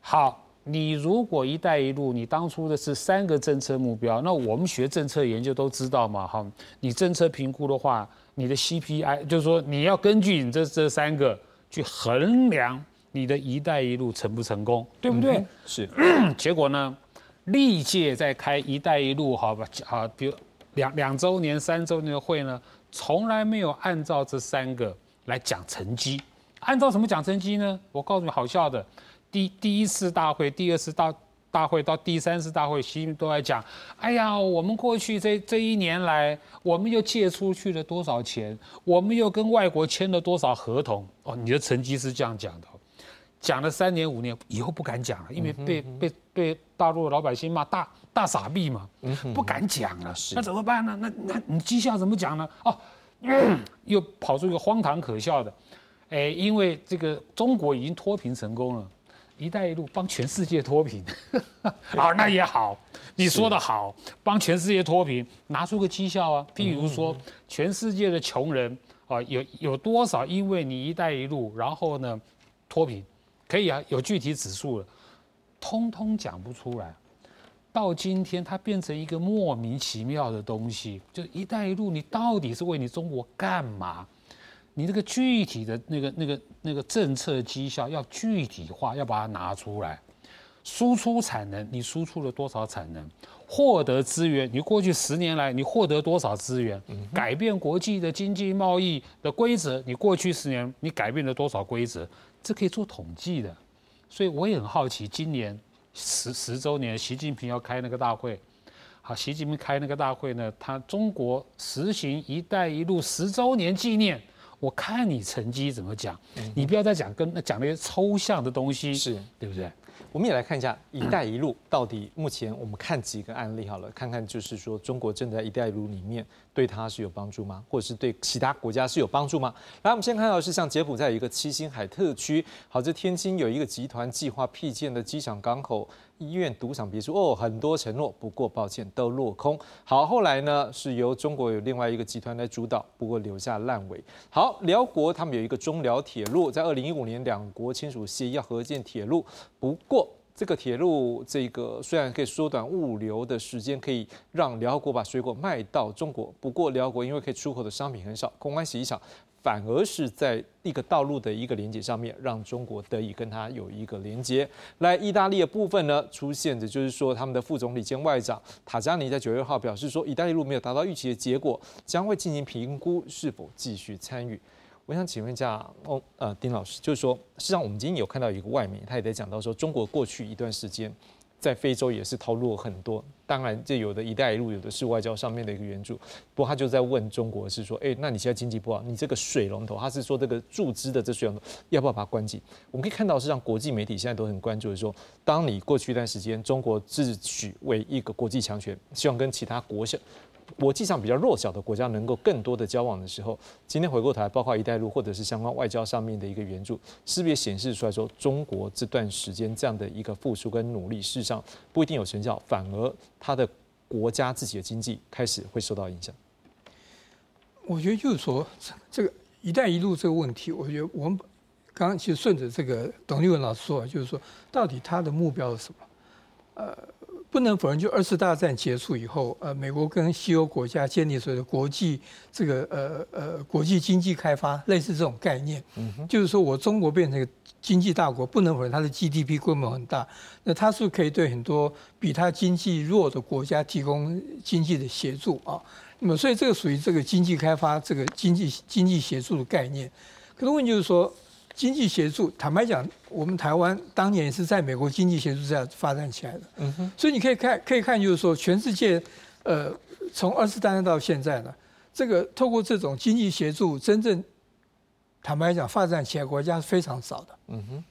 [SPEAKER 3] 好。你如果“一带一路”，你当初的是三个政策目标，那我们学政策研究都知道嘛，哈，你政策评估的话，你的 CPI 就是说你要根据你这这三个去衡量你的一带一路成不成功，对不对？
[SPEAKER 1] 是。
[SPEAKER 3] 结果呢，历届在开“一带一路”好吧，好，比如两两周年、三周年的会呢，从来没有按照这三个来讲成绩。按照什么讲成绩呢？我告诉你，好笑的。第第一次大会，第二次大大会到第三次大会，习近平都在讲：哎呀，我们过去这这一年来，我们又借出去了多少钱？我们又跟外国签了多少合同？哦，你的成绩是这样讲的，讲了三年五年，以后不敢讲了，因为被被被大陆的老百姓骂大大傻逼嘛，不敢讲了。那怎么办呢？那那你绩效怎么讲呢？哦，又跑出一个荒唐可笑的，哎，因为这个中国已经脱贫成功了。一带一路帮全世界脱贫，啊，那也好，你说的好，帮全世界脱贫，拿出个绩效啊。譬如说，全世界的穷人啊，有有多少因为你一带一路，然后呢脱贫，可以啊，有具体指数了，通通讲不出来。到今天，它变成一个莫名其妙的东西，就一带一路，你到底是为你中国干嘛？你这个具体的那个、那个、那个政策绩效要具体化，要把它拿出来。输出产能，你输出了多少产能？获得资源，你过去十年来你获得多少资源？改变国际的经济贸易的规则，你过去十年你改变了多少规则？这可以做统计的。所以我也很好奇，今年十十周年，习近平要开那个大会。好，习近平开那个大会呢，他中国实行“一带一路”十周年纪念。我看你成绩怎么讲，你不要再讲跟那讲那些抽象的东西，
[SPEAKER 1] 是
[SPEAKER 3] 对不对？
[SPEAKER 1] 我们也来看一下“一带一路”到底目前我们看几个案例好了，看看就是说中国正在“一带一路”里面对它是有帮助吗？或者是对其他国家是有帮助吗？来，我们先看到是像柬埔寨有一个七星海特区，好，这天津有一个集团计划辟建的机场港口。医院、赌场、别墅哦，很多承诺，不过抱歉都落空。好，后来呢是由中国有另外一个集团来主导，不过留下烂尾。好，辽国他们有一个中辽铁路，在二零一五年两国签署协议要合建铁路，不过这个铁路这个虽然可以缩短物流的时间，可以让辽国把水果卖到中国，不过辽国因为可以出口的商品很少，公关洗衣厂。反而是在一个道路的一个连接上面，让中国得以跟它有一个连接。来，意大利的部分呢，出现的就是说，他们的副总理兼外长塔加尼在九月号表示说，意大利路没有达到预期的结果，将会进行评估是否继续参与。我想请问一下，哦，呃，丁老师，就是说，实际上我们今天有看到一个外媒，他也在讲到说，中国过去一段时间。在非洲也是投入很多，当然这有的一带一路，有的是外交上面的一个援助。不过他就在问中国是说，哎，那你现在经济不好，你这个水龙头，他是说这个注资的这水龙头要不要把它关紧？我们可以看到，是让国际媒体现在都很关注的说，当你过去一段时间，中国自诩为一个国际强权，希望跟其他国小。国际上比较弱小的国家能够更多的交往的时候，今天回过头来，包括“一带一路”或者是相关外交上面的一个援助，是不是也显示出来说，中国这段时间这样的一个付出跟努力，事实上不一定有成效，反而他的国家自己的经济开始会受到影响。
[SPEAKER 2] 我觉得就是说，这个“一带一路”这个问题，我觉得我们刚刚其实顺着这个董立文老师说，就是说，到底他的目标是什么？呃。不能否认，就二次大战结束以后，呃，美国跟西欧国家建立所谓的国际这个呃呃国际经济开发，类似这种概念，就是说我中国变成一个经济大国，不能否认它的 GDP 规模很大，那它是可以对很多比它经济弱的国家提供经济的协助啊。那么，所以这个属于这个经济开发、这个经济经济协助的概念。可是问题就是说。经济协助，坦白讲，我们台湾当年也是在美国经济协助下发展起来的。嗯哼。所以你可以看，可以看，就是说，全世界，呃，从二次大战到现在呢，这个透过这种经济协助，真正坦白讲发展起来国家是非常少的。嗯哼。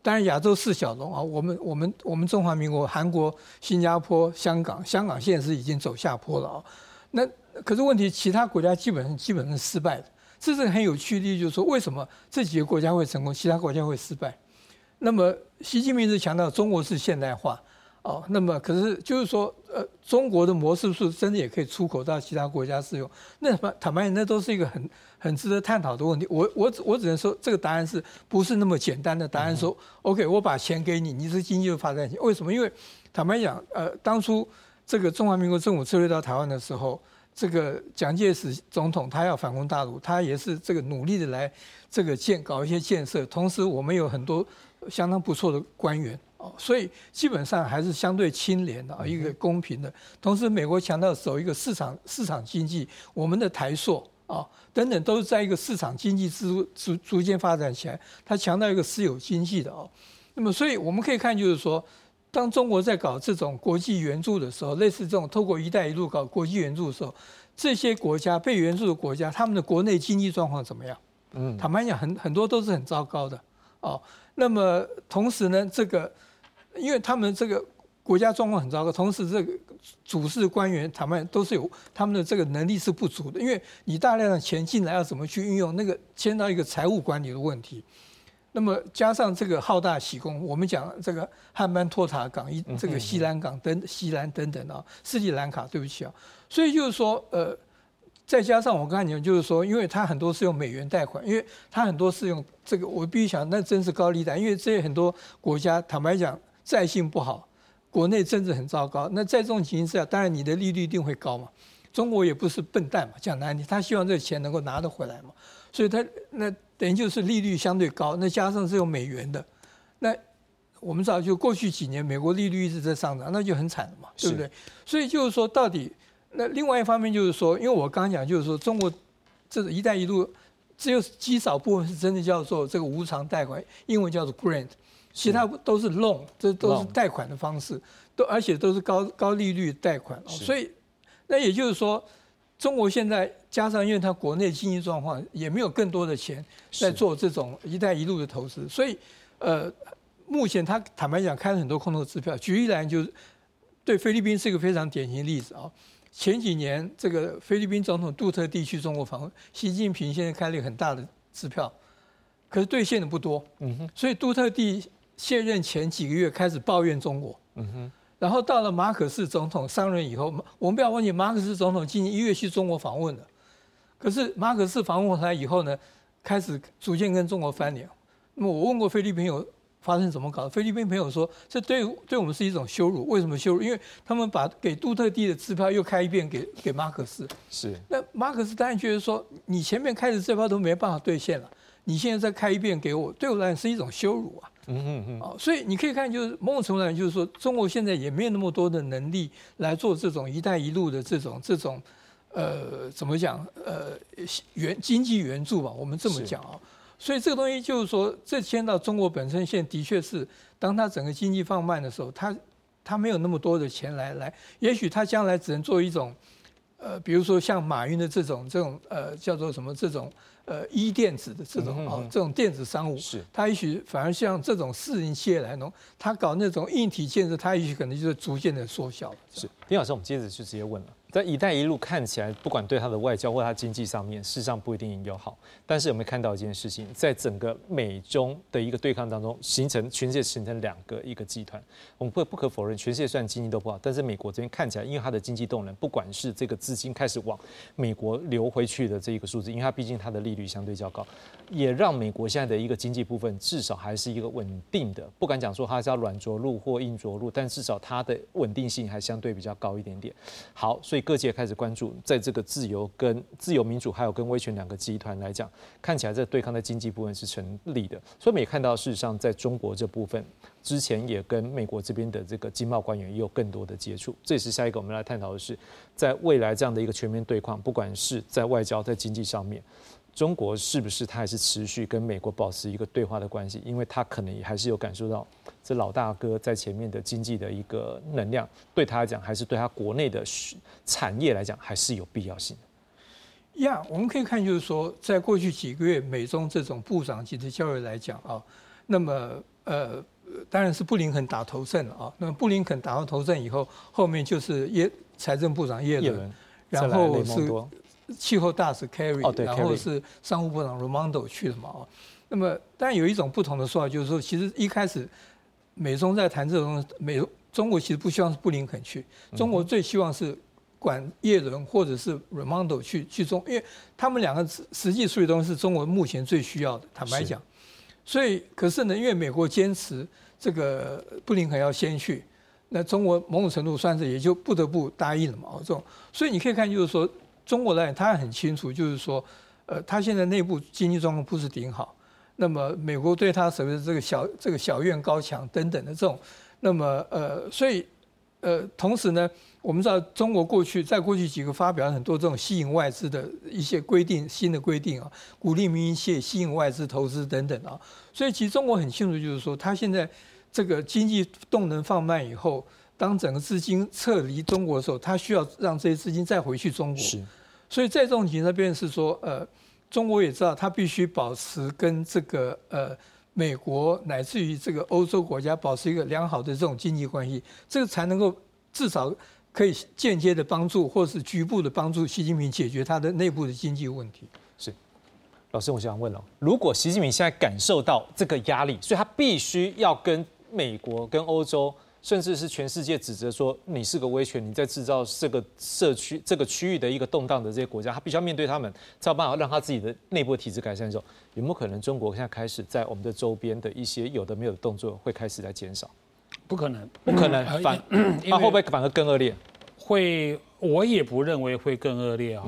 [SPEAKER 2] 当然亚洲四小龙啊，我们我们我们中华民国、韩国、新加坡、香港，香港现在是已经走下坡了啊。那可是问题，其他国家基本上基本上是失败的。这是很有趣的，就是说为什么这几个国家会成功，其他国家会失败？那么习近平是强调中国是现代化。哦，那么可是就是说，呃，中国的模式是真的也可以出口到其他国家适用？那坦白讲，那都是一个很很值得探讨的问题。我我我只能说，这个答案是不是那么简单的答案？说，OK，我把钱给你，你是经济的发展型。为什么？因为坦白讲，呃，当初这个中华民国政府撤退到台湾的时候，这个蒋介石总统他要反攻大陆，他也是这个努力的来这个建搞一些建设，同时我们有很多相当不错的官员。哦，所以基本上还是相对清廉的啊，一个公平的。同时，美国强调走一个市场市场经济，我们的台塑啊等等都是在一个市场经济之逐逐渐发展起来。他强调一个私有经济的哦。那么，所以我们可以看，就是说，当中国在搞这种国际援助的时候，类似这种透过“一带一路”搞国际援助的时候，这些国家被援助的国家，他们的国内经济状况怎么样？嗯，坦白讲，很很多都是很糟糕的哦。那么，同时呢，这个。因为他们这个国家状况很糟糕，同时这个主事官员他们都是有他们的这个能力是不足的，因为你大量的钱进来要怎么去运用，那个牵到一个财务管理的问题。那么加上这个好大喜功，我们讲这个汉班托塔港、一这个西兰港等西兰等等啊，斯里兰卡，对不起啊，所以就是说呃，再加上我刚才讲，就是说，因为它很多是用美元贷款，因为它很多是用这个，我必须想，那真是高利贷，因为这些很多国家坦白讲。债性不好，国内政治很糟糕。那在这种情形之下，当然你的利率一定会高嘛。中国也不是笨蛋嘛，讲难听，他希望这个钱能够拿得回来嘛。所以他那等于就是利率相对高，那加上是有美元的，那我们知道就过去几年美国利率一直在上涨，那就很惨了嘛，对不对？所以就是说，到底那另外一方面就是说，因为我刚刚讲就是说，中国这个“一带一路”只有极少部分是真的叫做这个无偿贷款，英文叫做 grant。其他都是 loan，这都是贷款的方式，都而且都是高高利率贷款，所以那也就是说，中国现在加上因为它国内经济状况也没有更多的钱在做这种“一带一路”的投资，所以呃，目前他坦白讲开了很多空头支票。举例来就是对菲律宾是一个非常典型的例子啊。前几年这个菲律宾总统杜特地去中国访问，习近平现在开了一个很大的支票，可是兑现的不多，嗯哼，所以杜特地。卸任前几个月开始抱怨中国，嗯哼，然后到了马可斯总统上任以后，我们不要忘记马可斯总统今年一月去中国访问了，可是马可斯访问回来以后呢，开始逐渐跟中国翻脸。那么我问过菲律宾友发生怎么搞，菲律宾朋友说这对对我们是一种羞辱。为什么羞辱？因为他们把给杜特地的支票又开一遍给给马可斯，
[SPEAKER 1] 是。
[SPEAKER 2] 那马可斯当然觉得说，你前面开的支票都没办法兑现了，你现在再开一遍给我，对我来讲是一种羞辱啊。嗯嗯嗯，哦，所以你可以看，就是某种程度上，就是说，中国现在也没有那么多的能力来做这种“一带一路”的这种这种，呃，怎么讲？呃，援经济援助吧，我们这么讲啊。所以这个东西就是说，这牵到中国本身，现在的确是，当它整个经济放慢的时候，它它没有那么多的钱来来，也许它将来只能做一种，呃，比如说像马云的这种这种呃，叫做什么这种。呃，一电子的这种啊，这种电子商务，
[SPEAKER 1] 是
[SPEAKER 2] 它也许反而像这种私人企业来弄，他搞那种硬体建设，它也许可能就是逐渐的缩小了。
[SPEAKER 1] 是，丁老师，我们接着就直接问了。在“一带一路”看起来，不管对它的外交或它经济上面，事实上不一定友好。但是有没有看到一件事情，在整个美中的一个对抗当中，形成全世界形成两个一个集团。我们不不可否认，全世界虽然经济都不好，但是美国这边看起来，因为它的经济动能，不管是这个资金开始往美国流回去的这一个数字，因为它毕竟它的利率相对较高，也让美国现在的一个经济部分至少还是一个稳定的。不敢讲说它是要软着陆或硬着陆，但至少它的稳定性还相对比较高一点点。好，所以。各界开始关注，在这个自由跟自由民主，还有跟威权两个集团来讲，看起来这对抗的经济部分是成立的。所以我们也看到，事实上在中国这部分，之前也跟美国这边的这个经贸官员也有更多的接触。这也是下一个我们来探讨的是，在未来这样的一个全面对抗，不管是在外交、在经济上面。中国是不是他还是持续跟美国保持一个对话的关系？因为他可能也还是有感受到这老大哥在前面的经济的一个能量，对他来讲，还是对他国内的产业来讲，还是有必要性
[SPEAKER 2] 的。呀，我们可以看，就是说，在过去几个月，美中这种部长级的交流来讲啊，那么呃，当然是布林肯打头阵了啊。那么布林肯打到头阵以后，后面就是耶财政部长耶伦，然后是气候大使 Kerry，然后是商务部长 Raimondo 去的嘛啊。那么，但有一种不同的说法，就是说，其实一开始美中在谈这种美中国其实不希望是布林肯去，中国最希望是管叶伦或者是 Raimondo 去去中，因为他们两个实实际处理东西是中国目前最需要的。坦白讲，所以可是呢，因为美国坚持这个布林肯要先去，那中国某种程度算是也就不得不答应了嘛。这种，所以你可以看，就是说中国来讲他很清楚，就是说，呃，他现在内部经济状况不是顶好。那么美国对他所谓的这个小这个小院高墙等等的这种，那么呃，所以呃，同时呢，我们知道中国过去在过去几个发表很多这种吸引外资的一些规定，新的规定啊，鼓励民营企业吸引外资投资等等啊，所以其实中国很清楚，就是说，他现在这个经济动能放慢以后，当整个资金撤离中国的时候，他需要让这些资金再回去中国。所以在这种情况下，便是说呃。中国也知道，他必须保持跟这个呃美国乃至于这个欧洲国家保持一个良好的这种经济关系，这个才能够至少可以间接的帮助，或是局部的帮助习近平解决他的内部的经济问题。
[SPEAKER 1] 是，老师，我想问了，如果习近平现在感受到这个压力，所以他必须要跟美国、跟欧洲。甚至是全世界指责说你是个威权，你在制造这个社区、这个区域的一个动荡的这些国家，他必须要面对他们，才有办法让他自己的内部体制改善的时候，有没有可能中国现在开始在我们的周边的一些有的没有的动作会开始在减少？
[SPEAKER 3] 不可能，
[SPEAKER 1] 不可能，反他会不会反而更恶劣？
[SPEAKER 3] 会，我也不认为会更恶劣啊，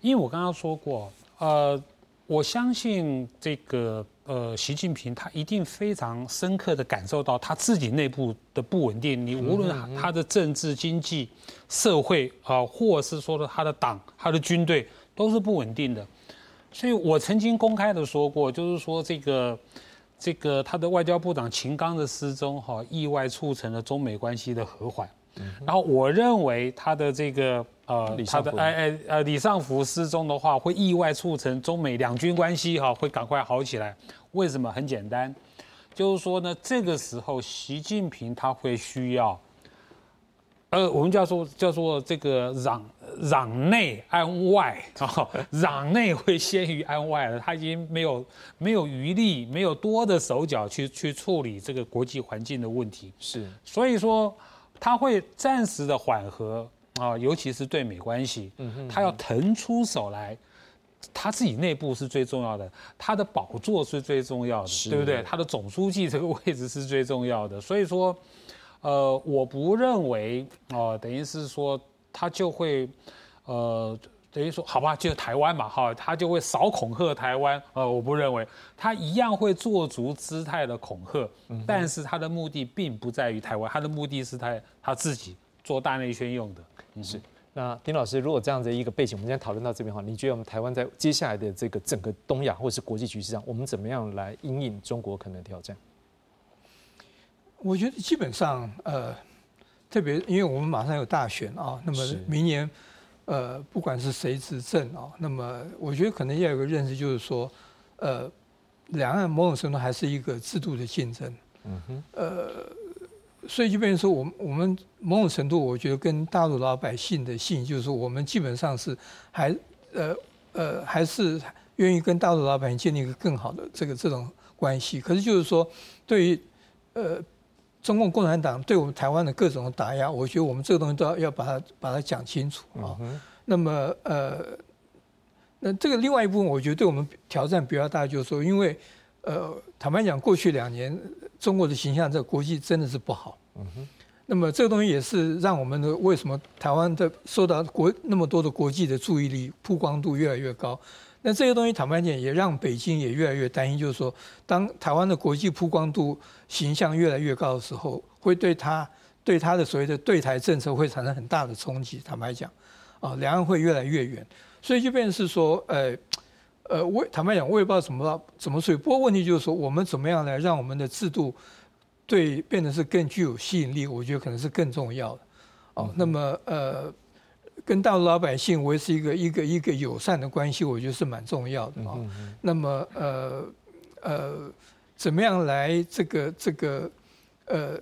[SPEAKER 3] 因为我刚刚说过，呃，我相信这个。呃，习近平他一定非常深刻的感受到他自己内部的不稳定。你无论他的政治、经济、社会啊，或是说的他的党、他的军队都是不稳定的。所以我曾经公开的说过，就是说这个这个他的外交部长秦刚的失踪哈，意外促成了中美关系的和缓。然后我认为他的这个呃，他的哎哎呃李尚福失踪的话，会意外促成中美两军关系哈，会赶快好起来。为什么？很简单，就是说呢，这个时候习近平他会需要，呃，我们叫做叫做这个攘攘内安外啊，攘内会先于安外了，他已经没有没有余力，没有多的手脚去去处理这个国际环境的问题。
[SPEAKER 1] 是，
[SPEAKER 3] 所以说。他会暂时的缓和啊，尤其是对美关系，他要腾出手来，他自己内部是最重要的，他的宝座是最重要的，对不对？他的总书记这个位置是最重要的，所以说，呃，我不认为哦，等于是说他就会，呃。等于说，好吧，就是台湾嘛，哈，他就会少恐吓台湾。呃，我不认为他一样会做足姿态的恐吓，但是他的目的并不在于台湾，他的目的是他他自己做大内宣用的。
[SPEAKER 1] 嗯，是。那丁老师，如果这样的一个背景，我们今天讨论到这边的话，你觉得我们台湾在接下来的这个整个东亚或是国际局势上，我们怎么样来应应中国可能挑战？
[SPEAKER 2] 我觉得基本上，呃，特别因为我们马上有大选啊，那么明年。呃，不管是谁执政啊，那么我觉得可能要有个认识，就是说，呃，两岸某种程度还是一个制度的竞争。嗯哼。呃，所以就变成说，我们我们某种程度，我觉得跟大陆老百姓的信，就是说，我们基本上是还呃呃还是愿意跟大陆老百姓建立一个更好的这个这种关系。可是就是说，对于呃。中共共产党对我们台湾的各种打压，我觉得我们这个东西都要要把它把它讲清楚啊。那么呃，那这个另外一部分，我觉得对我们挑战比较大，就是说，因为呃，坦白讲，过去两年中国的形象在国际真的是不好。嗯哼。那么这个东西也是让我们的为什么台湾的受到国那么多的国际的注意力曝光度越来越高。那这些东西坦白讲，也让北京也越来越担心，就是说，当台湾的国际曝光度、形象越来越高的时候，会对他对他的所谓的对台政策会产生很大的冲击。坦白讲，啊，两岸会越来越远，所以就变成是说，呃，呃，我坦白讲，我也不知道怎么怎么处理。不过问题就是说，我们怎么样来让我们的制度对变得是更具有吸引力？我觉得可能是更重要的。哦，那么呃。跟大陆老百姓维持一个一个一个友善的关系，我觉得是蛮重要的啊。那么呃呃，怎么样来这个这个呃，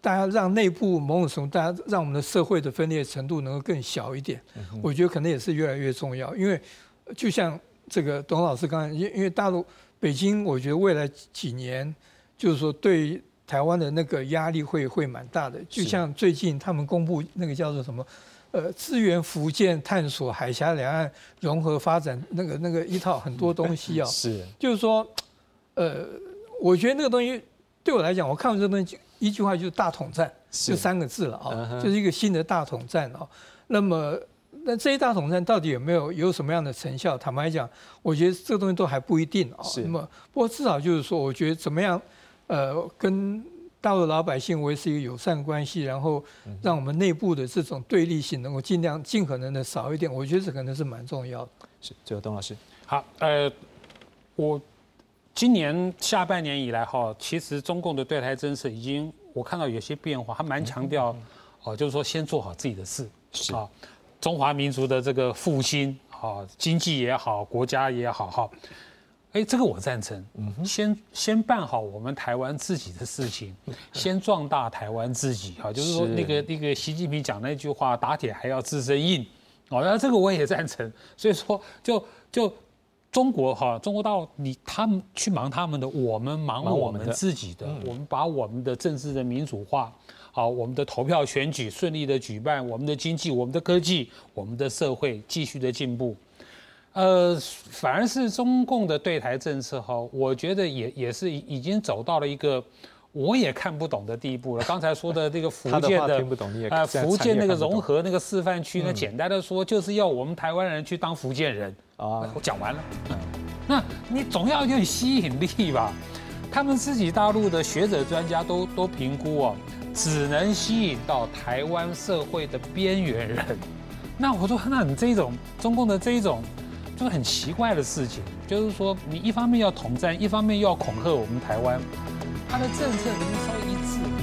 [SPEAKER 2] 大家让内部某种程度，大家让我们的社会的分裂程度能够更小一点，我觉得可能也是越来越重要。因为就像这个董老师刚才，因因为大陆北京，我觉得未来几年就是说对台湾的那个压力会会蛮大的。就像最近他们公布那个叫做什么？呃，支援福建探索海峡两岸融合发展那个那个一套很多东西啊，
[SPEAKER 1] 是，
[SPEAKER 2] 就是说，呃，我觉得那个东西对我来讲，我看完这个东西，一句话就是大统战，就三个字了啊，就是一个新的大统战啊。那么，那这一大统战到底有没有有什么样的成效？坦白讲，我觉得这个东西都还不一定啊。那么，不过至少就是说，我觉得怎么样，呃，跟。大陆老百姓维持一个友善关系，然后让我们内部的这种对立性能够尽量尽可能的少一点，我觉得这可能是蛮重要的。
[SPEAKER 1] 是，最后董老师，
[SPEAKER 3] 好，呃，我今年下半年以来哈，其实中共的对台政策已经我看到有些变化，还蛮强调哦，就是说先做好自己的事，
[SPEAKER 1] 是啊，
[SPEAKER 3] 中华民族的这个复兴啊，经济也好，国家也好，哈。哎，这个我赞成。嗯，先先办好我们台湾自己的事情，先壮大台湾自己。哈，就是说那个那个习近平讲那句话，打铁还要自身硬。哦，那这个我也赞成。所以说，就就中国哈，中国大陆你他们去忙他们的，我们忙我们自己的。我们把我们的政治的民主化，好，我们的投票选举顺利的举办，我们的经济、我们的科技、我们的社会继续的进步。呃，反而是中共的对台政策哈，我觉得也也是已经走到了一个我也看不懂的地步了。刚才说的这个福建的，
[SPEAKER 1] 啊，
[SPEAKER 3] 福建那个融合那个示范区，那简单的说就是要我们台湾人去当福建人啊。我讲完了，那你总要有点吸引力吧？他们自己大陆的学者专家都都评估哦，只能吸引到台湾社会的边缘人。那我说，那你这种中共的这一种。就是很奇怪的事情，就是说你一方面要统战，一方面又要恐吓我们台湾，他的政策能稍微一致。